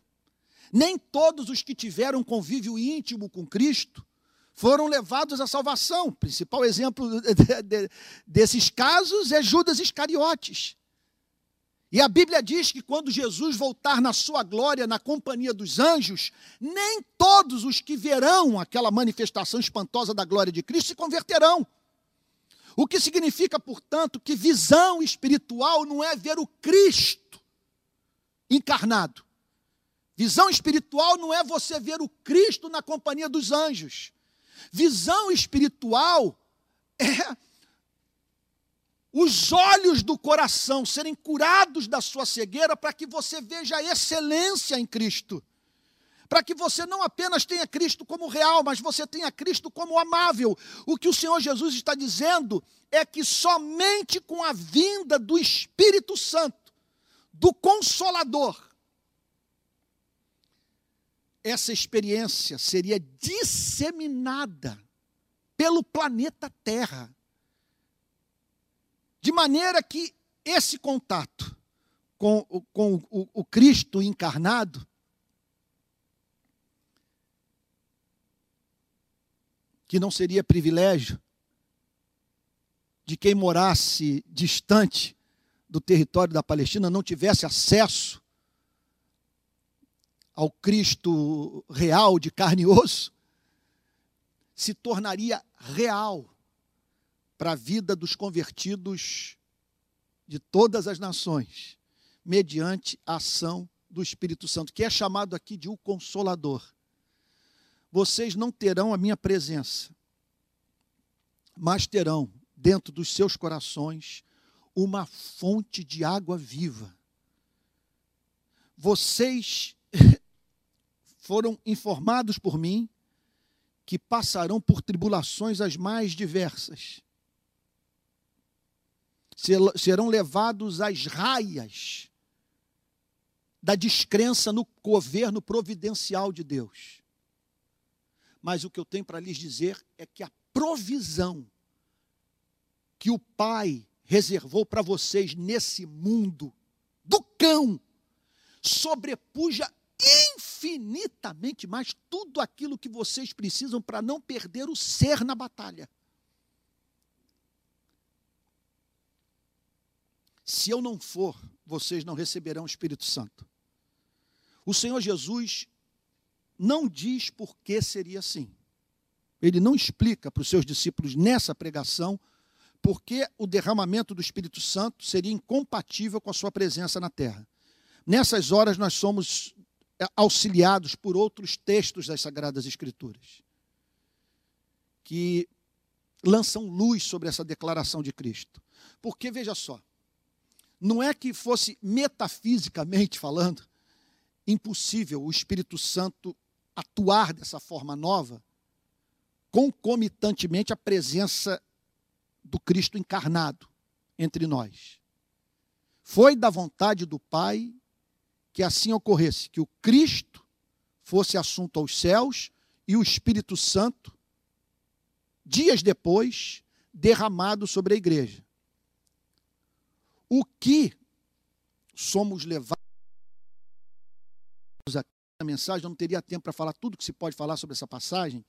Nem todos os que tiveram convívio íntimo com Cristo foram levados à salvação. O principal exemplo desses casos é Judas Iscariotes. E a Bíblia diz que quando Jesus voltar na sua glória, na companhia dos anjos, nem todos os que verão aquela manifestação espantosa da glória de Cristo se converterão. O que significa, portanto, que visão espiritual não é ver o Cristo encarnado. Visão espiritual não é você ver o Cristo na companhia dos anjos. Visão espiritual é os olhos do coração serem curados da sua cegueira para que você veja a excelência em Cristo. Para que você não apenas tenha Cristo como real, mas você tenha Cristo como amável. O que o Senhor Jesus está dizendo é que somente com a vinda do Espírito Santo, do Consolador, essa experiência seria disseminada pelo planeta Terra de maneira que esse contato com, com o, o Cristo encarnado que não seria privilégio de quem morasse distante do território da Palestina, não tivesse acesso ao Cristo real de carne e osso, se tornaria real para a vida dos convertidos de todas as nações, mediante a ação do Espírito Santo, que é chamado aqui de o Consolador. Vocês não terão a minha presença, mas terão dentro dos seus corações uma fonte de água viva. Vocês foram informados por mim que passarão por tribulações as mais diversas serão levados às raias da descrença no governo providencial de Deus. Mas o que eu tenho para lhes dizer é que a provisão que o Pai reservou para vocês nesse mundo do cão sobrepuja infinitamente mais tudo aquilo que vocês precisam para não perder o ser na batalha. Se eu não for, vocês não receberão o Espírito Santo. O Senhor Jesus não diz por que seria assim. Ele não explica para os seus discípulos nessa pregação por que o derramamento do Espírito Santo seria incompatível com a sua presença na terra. Nessas horas nós somos é, auxiliados por outros textos das Sagradas Escrituras que lançam luz sobre essa declaração de Cristo. Porque veja só, não é que fosse metafisicamente falando impossível o Espírito Santo atuar dessa forma nova, concomitantemente à presença do Cristo encarnado entre nós. Foi da vontade do Pai que assim ocorresse, que o Cristo fosse assunto aos céus e o Espírito Santo, dias depois, derramado sobre a igreja o que somos levados na mensagem, eu não teria tempo para falar tudo que se pode falar sobre essa passagem,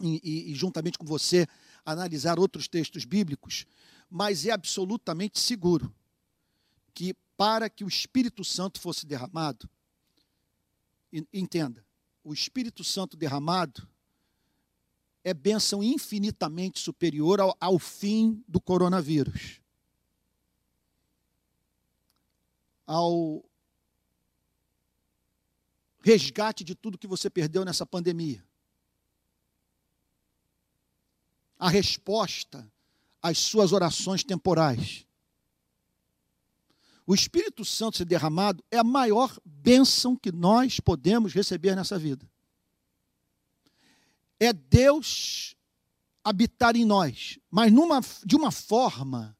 e, e, e juntamente com você analisar outros textos bíblicos, mas é absolutamente seguro que para que o Espírito Santo fosse derramado, entenda, o Espírito Santo derramado é bênção infinitamente superior ao, ao fim do coronavírus. ao resgate de tudo que você perdeu nessa pandemia. A resposta às suas orações temporais. O Espírito Santo ser derramado é a maior bênção que nós podemos receber nessa vida. É Deus habitar em nós, mas numa, de uma forma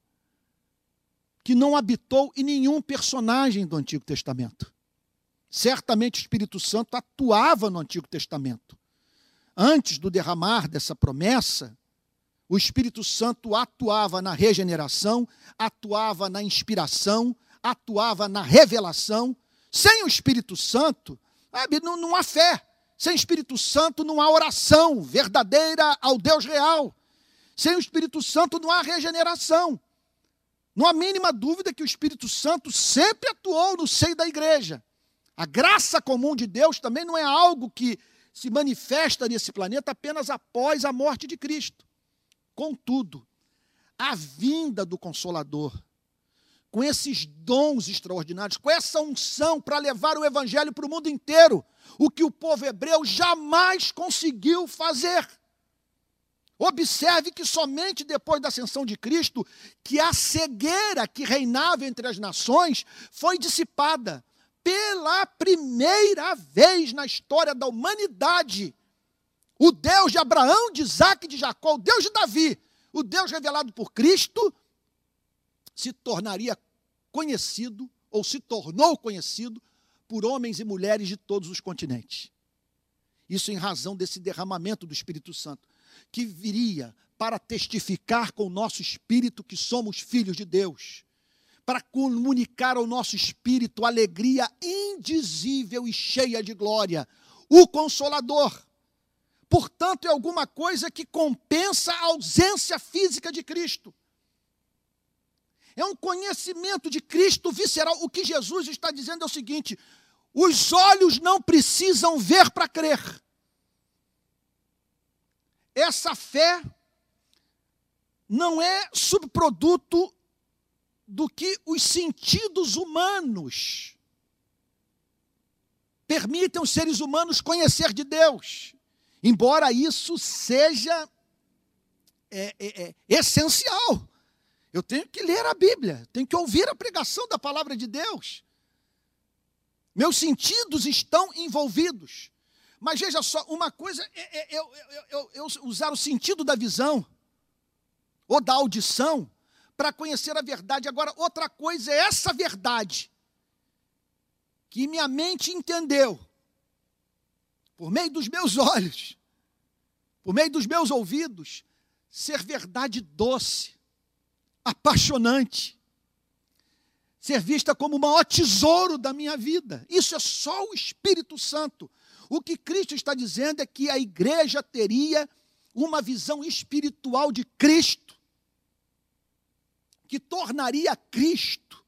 que não habitou em nenhum personagem do Antigo Testamento. Certamente o Espírito Santo atuava no Antigo Testamento. Antes do derramar dessa promessa, o Espírito Santo atuava na regeneração, atuava na inspiração, atuava na revelação. Sem o Espírito Santo, não, não há fé. Sem o Espírito Santo não há oração verdadeira ao Deus real. Sem o Espírito Santo não há regeneração. Não há mínima dúvida que o Espírito Santo sempre atuou no seio da igreja. A graça comum de Deus também não é algo que se manifesta nesse planeta apenas após a morte de Cristo. Contudo, a vinda do Consolador, com esses dons extraordinários, com essa unção para levar o Evangelho para o mundo inteiro, o que o povo hebreu jamais conseguiu fazer. Observe que somente depois da ascensão de Cristo, que a cegueira que reinava entre as nações foi dissipada. Pela primeira vez na história da humanidade, o Deus de Abraão, de Isaac e de Jacó, o Deus de Davi, o Deus revelado por Cristo, se tornaria conhecido, ou se tornou conhecido, por homens e mulheres de todos os continentes. Isso em razão desse derramamento do Espírito Santo que viria para testificar com o nosso espírito que somos filhos de Deus, para comunicar ao nosso espírito alegria indizível e cheia de glória, o Consolador. Portanto, é alguma coisa que compensa a ausência física de Cristo. É um conhecimento de Cristo visceral. O que Jesus está dizendo é o seguinte: os olhos não precisam ver para crer. Essa fé não é subproduto do que os sentidos humanos permitem os seres humanos conhecer de Deus, embora isso seja é, é, é, essencial. Eu tenho que ler a Bíblia, tenho que ouvir a pregação da palavra de Deus. Meus sentidos estão envolvidos. Mas veja só, uma coisa é, é, é, é usar o sentido da visão ou da audição para conhecer a verdade. Agora, outra coisa é essa verdade que minha mente entendeu por meio dos meus olhos, por meio dos meus ouvidos, ser verdade doce, apaixonante, ser vista como o maior tesouro da minha vida. Isso é só o Espírito Santo o que Cristo está dizendo é que a igreja teria uma visão espiritual de Cristo, que tornaria Cristo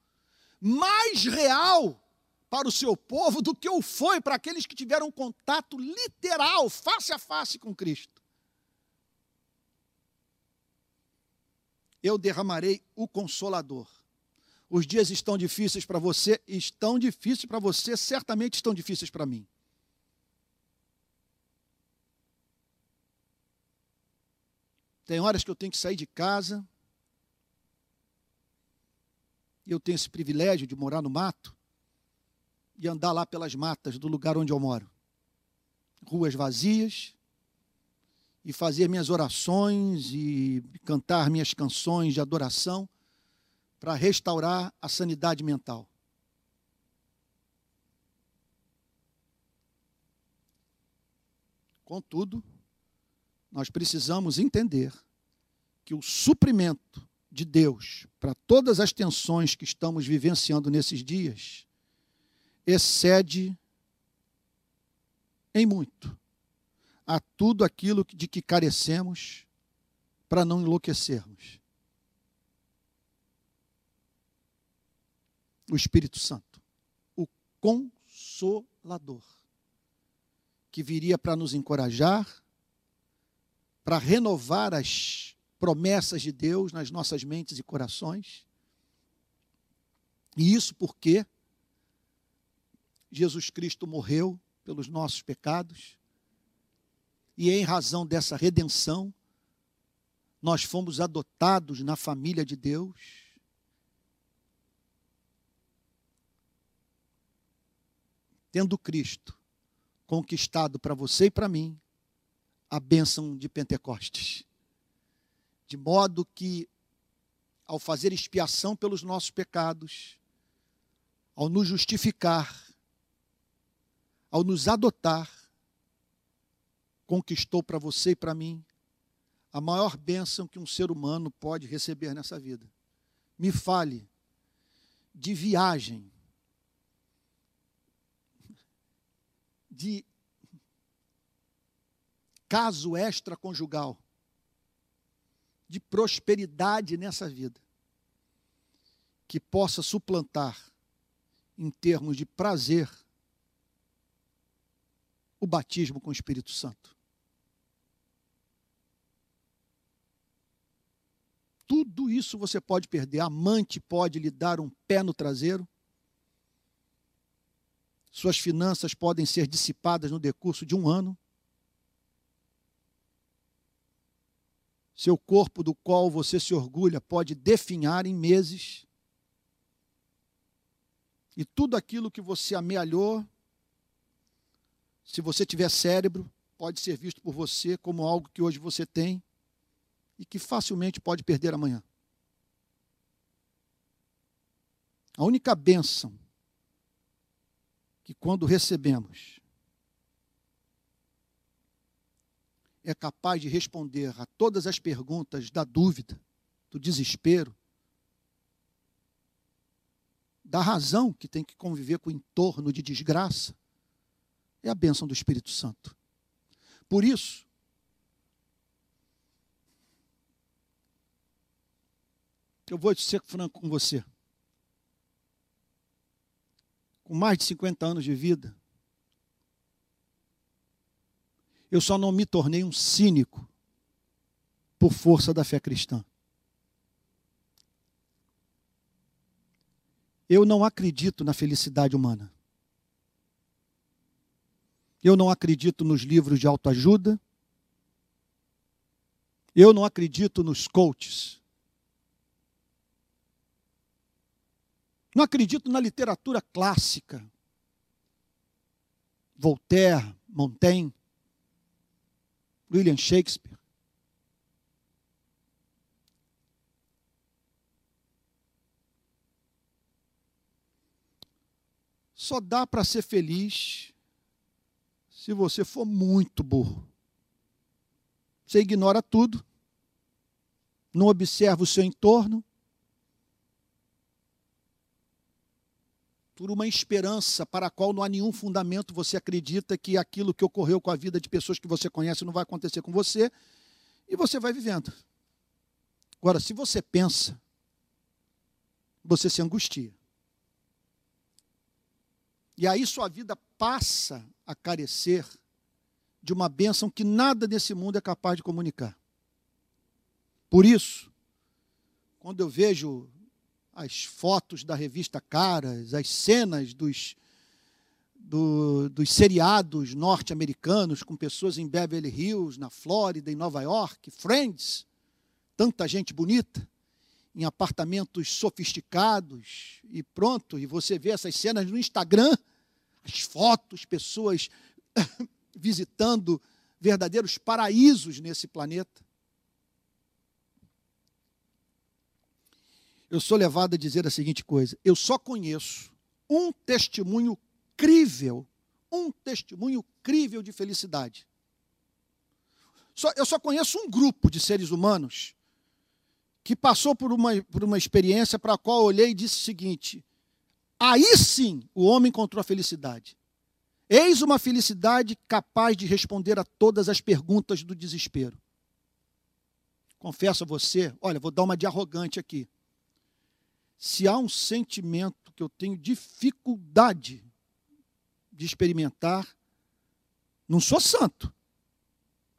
mais real para o seu povo do que o foi para aqueles que tiveram contato literal, face a face com Cristo. Eu derramarei o consolador. Os dias estão difíceis para você, estão difíceis para você, certamente estão difíceis para mim. Tem horas que eu tenho que sair de casa. Eu tenho esse privilégio de morar no mato e andar lá pelas matas do lugar onde eu moro. Ruas vazias, e fazer minhas orações e cantar minhas canções de adoração para restaurar a sanidade mental. Contudo, nós precisamos entender que o suprimento de Deus para todas as tensões que estamos vivenciando nesses dias excede em muito a tudo aquilo de que carecemos para não enlouquecermos. O Espírito Santo, o Consolador, que viria para nos encorajar, para renovar as promessas de Deus nas nossas mentes e corações. E isso porque Jesus Cristo morreu pelos nossos pecados, e em razão dessa redenção, nós fomos adotados na família de Deus. Tendo Cristo conquistado para você e para mim a bênção de Pentecostes. De modo que, ao fazer expiação pelos nossos pecados, ao nos justificar, ao nos adotar, conquistou para você e para mim a maior bênção que um ser humano pode receber nessa vida. Me fale de viagem, de caso extraconjugal, de prosperidade nessa vida. que possa suplantar, em termos de prazer, o batismo com o Espírito Santo. Tudo isso você pode perder. A amante pode lhe dar um pé no traseiro. Suas finanças podem ser dissipadas no decurso de um ano. Seu corpo, do qual você se orgulha, pode definhar em meses. E tudo aquilo que você amealhou, se você tiver cérebro, pode ser visto por você como algo que hoje você tem e que facilmente pode perder amanhã. A única bênção que quando recebemos é capaz de responder a todas as perguntas da dúvida, do desespero, da razão que tem que conviver com o entorno de desgraça, é a bênção do Espírito Santo. Por isso, eu vou ser franco com você. Com mais de 50 anos de vida, eu só não me tornei um cínico por força da fé cristã. Eu não acredito na felicidade humana. Eu não acredito nos livros de autoajuda. Eu não acredito nos coaches. Não acredito na literatura clássica. Voltaire, Montaigne, William Shakespeare. Só dá para ser feliz se você for muito burro. Você ignora tudo, não observa o seu entorno, por uma esperança para a qual não há nenhum fundamento, você acredita que aquilo que ocorreu com a vida de pessoas que você conhece não vai acontecer com você, e você vai vivendo. Agora, se você pensa, você se angustia. E aí sua vida passa a carecer de uma bênção que nada nesse mundo é capaz de comunicar. Por isso, quando eu vejo as fotos da revista Caras, as cenas dos, do, dos seriados norte-americanos com pessoas em Beverly Hills, na Flórida, em Nova York, Friends, tanta gente bonita em apartamentos sofisticados e pronto, e você vê essas cenas no Instagram, as fotos, pessoas visitando verdadeiros paraísos nesse planeta. Eu sou levado a dizer a seguinte coisa: eu só conheço um testemunho crível, um testemunho crível de felicidade. Só, eu só conheço um grupo de seres humanos que passou por uma, por uma experiência para a qual olhei e disse o seguinte: aí sim o homem encontrou a felicidade. Eis uma felicidade capaz de responder a todas as perguntas do desespero. Confesso a você, olha, vou dar uma de arrogante aqui. Se há um sentimento que eu tenho dificuldade de experimentar, não sou santo,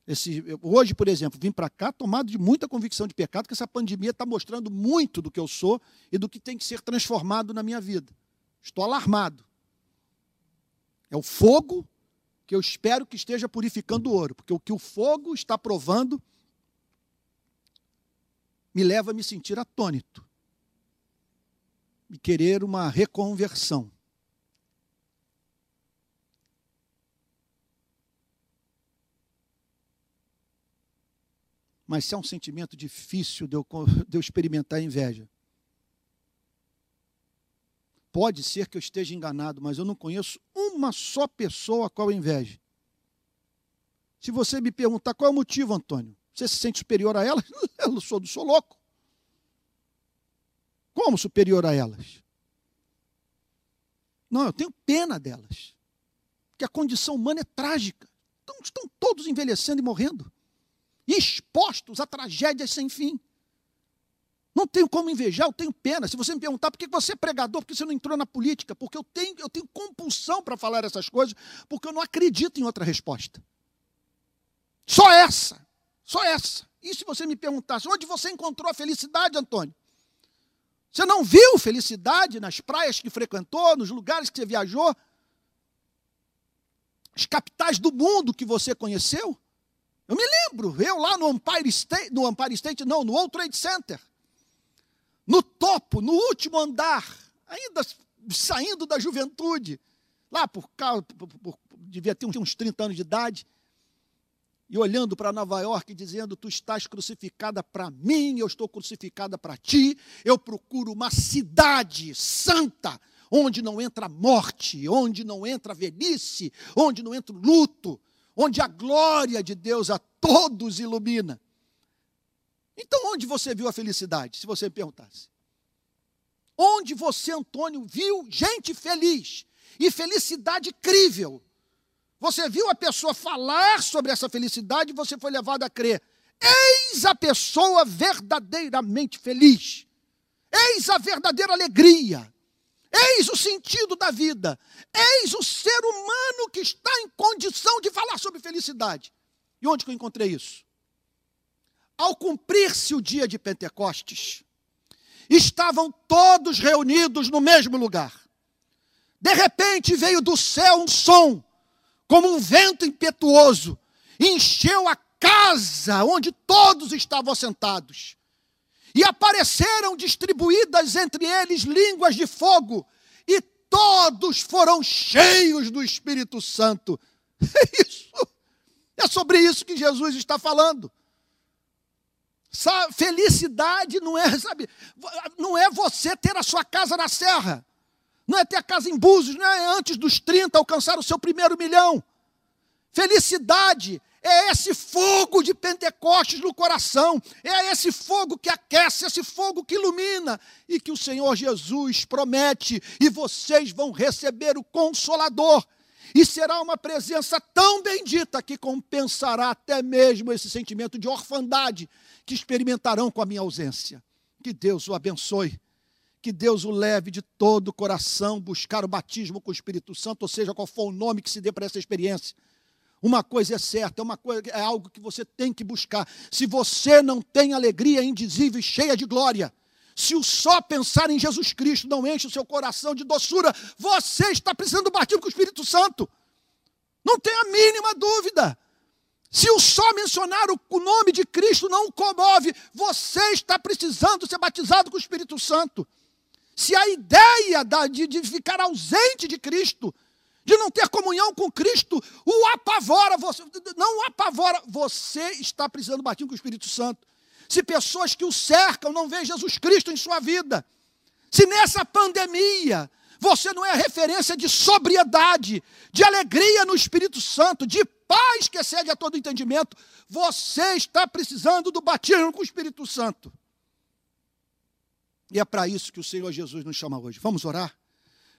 esse, hoje, por exemplo, vim para cá tomado de muita convicção de pecado, que essa pandemia está mostrando muito do que eu sou e do que tem que ser transformado na minha vida. Estou alarmado. É o fogo que eu espero que esteja purificando o ouro, porque o que o fogo está provando me leva a me sentir atônito e querer uma reconversão. mas se é um sentimento difícil de eu, de eu experimentar inveja. Pode ser que eu esteja enganado, mas eu não conheço uma só pessoa a qual eu inveje. Se você me perguntar qual é o motivo, Antônio, você se sente superior a elas? Eu sou, sou louco. Como superior a elas? Não, eu tenho pena delas. Porque a condição humana é trágica. Então, estão todos envelhecendo e morrendo expostos a tragédias sem fim. Não tenho como invejar, eu tenho pena. Se você me perguntar por que você é pregador, por que você não entrou na política? Porque eu tenho, eu tenho compulsão para falar essas coisas, porque eu não acredito em outra resposta. Só essa. Só essa. E se você me perguntasse, onde você encontrou a felicidade, Antônio? Você não viu felicidade nas praias que frequentou, nos lugares que você viajou? As capitais do mundo que você conheceu? Eu me lembro, eu lá no Empire State, no Empire State, não, no World Trade Center, no topo, no último andar, ainda saindo da juventude, lá por, por, por devia ter uns 30 anos de idade, e olhando para Nova York, dizendo: Tu estás crucificada para mim, eu estou crucificada para ti. Eu procuro uma cidade santa, onde não entra morte, onde não entra velhice, onde não entra luto, onde a glória de Deus a todos ilumina. Então, onde você viu a felicidade, se você me perguntasse? Onde você, Antônio, viu gente feliz e felicidade crível? Você viu a pessoa falar sobre essa felicidade e você foi levado a crer. Eis a pessoa verdadeiramente feliz. Eis a verdadeira alegria. Eis o sentido da vida. Eis o ser humano que está em condição de falar sobre felicidade. E onde que eu encontrei isso? Ao cumprir-se o dia de Pentecostes, estavam todos reunidos no mesmo lugar. De repente veio do céu um som como um vento impetuoso, encheu a casa onde todos estavam sentados. E apareceram distribuídas entre eles línguas de fogo, e todos foram cheios do Espírito Santo. É isso. É sobre isso que Jesus está falando. Felicidade não é, sabe, não é você ter a sua casa na serra não é ter a casa em Búzios, não é antes dos 30 alcançar o seu primeiro milhão. Felicidade é esse fogo de Pentecostes no coração, é esse fogo que aquece, esse fogo que ilumina e que o Senhor Jesus promete, e vocês vão receber o Consolador. E será uma presença tão bendita que compensará até mesmo esse sentimento de orfandade que experimentarão com a minha ausência. Que Deus o abençoe que Deus o leve de todo o coração buscar o batismo com o Espírito Santo, ou seja, qual for o nome que se dê para essa experiência. Uma coisa é certa, é uma coisa, é algo que você tem que buscar. Se você não tem alegria indizível e cheia de glória, se o só pensar em Jesus Cristo não enche o seu coração de doçura, você está precisando do batismo com o Espírito Santo. Não tem a mínima dúvida. Se o só mencionar o nome de Cristo não o comove, você está precisando ser batizado com o Espírito Santo se a ideia de, ficar ausente de Cristo, de não ter comunhão com Cristo, o apavora, você, não o apavora, você está precisando do batismo com o Espírito Santo. Se pessoas que o cercam não veem Jesus Cristo em sua vida, se nessa pandemia você não é referência de sobriedade, de alegria no Espírito Santo, de paz que excede a todo entendimento, você está precisando do batismo com o Espírito Santo. E é para isso que o Senhor Jesus nos chama hoje. Vamos orar?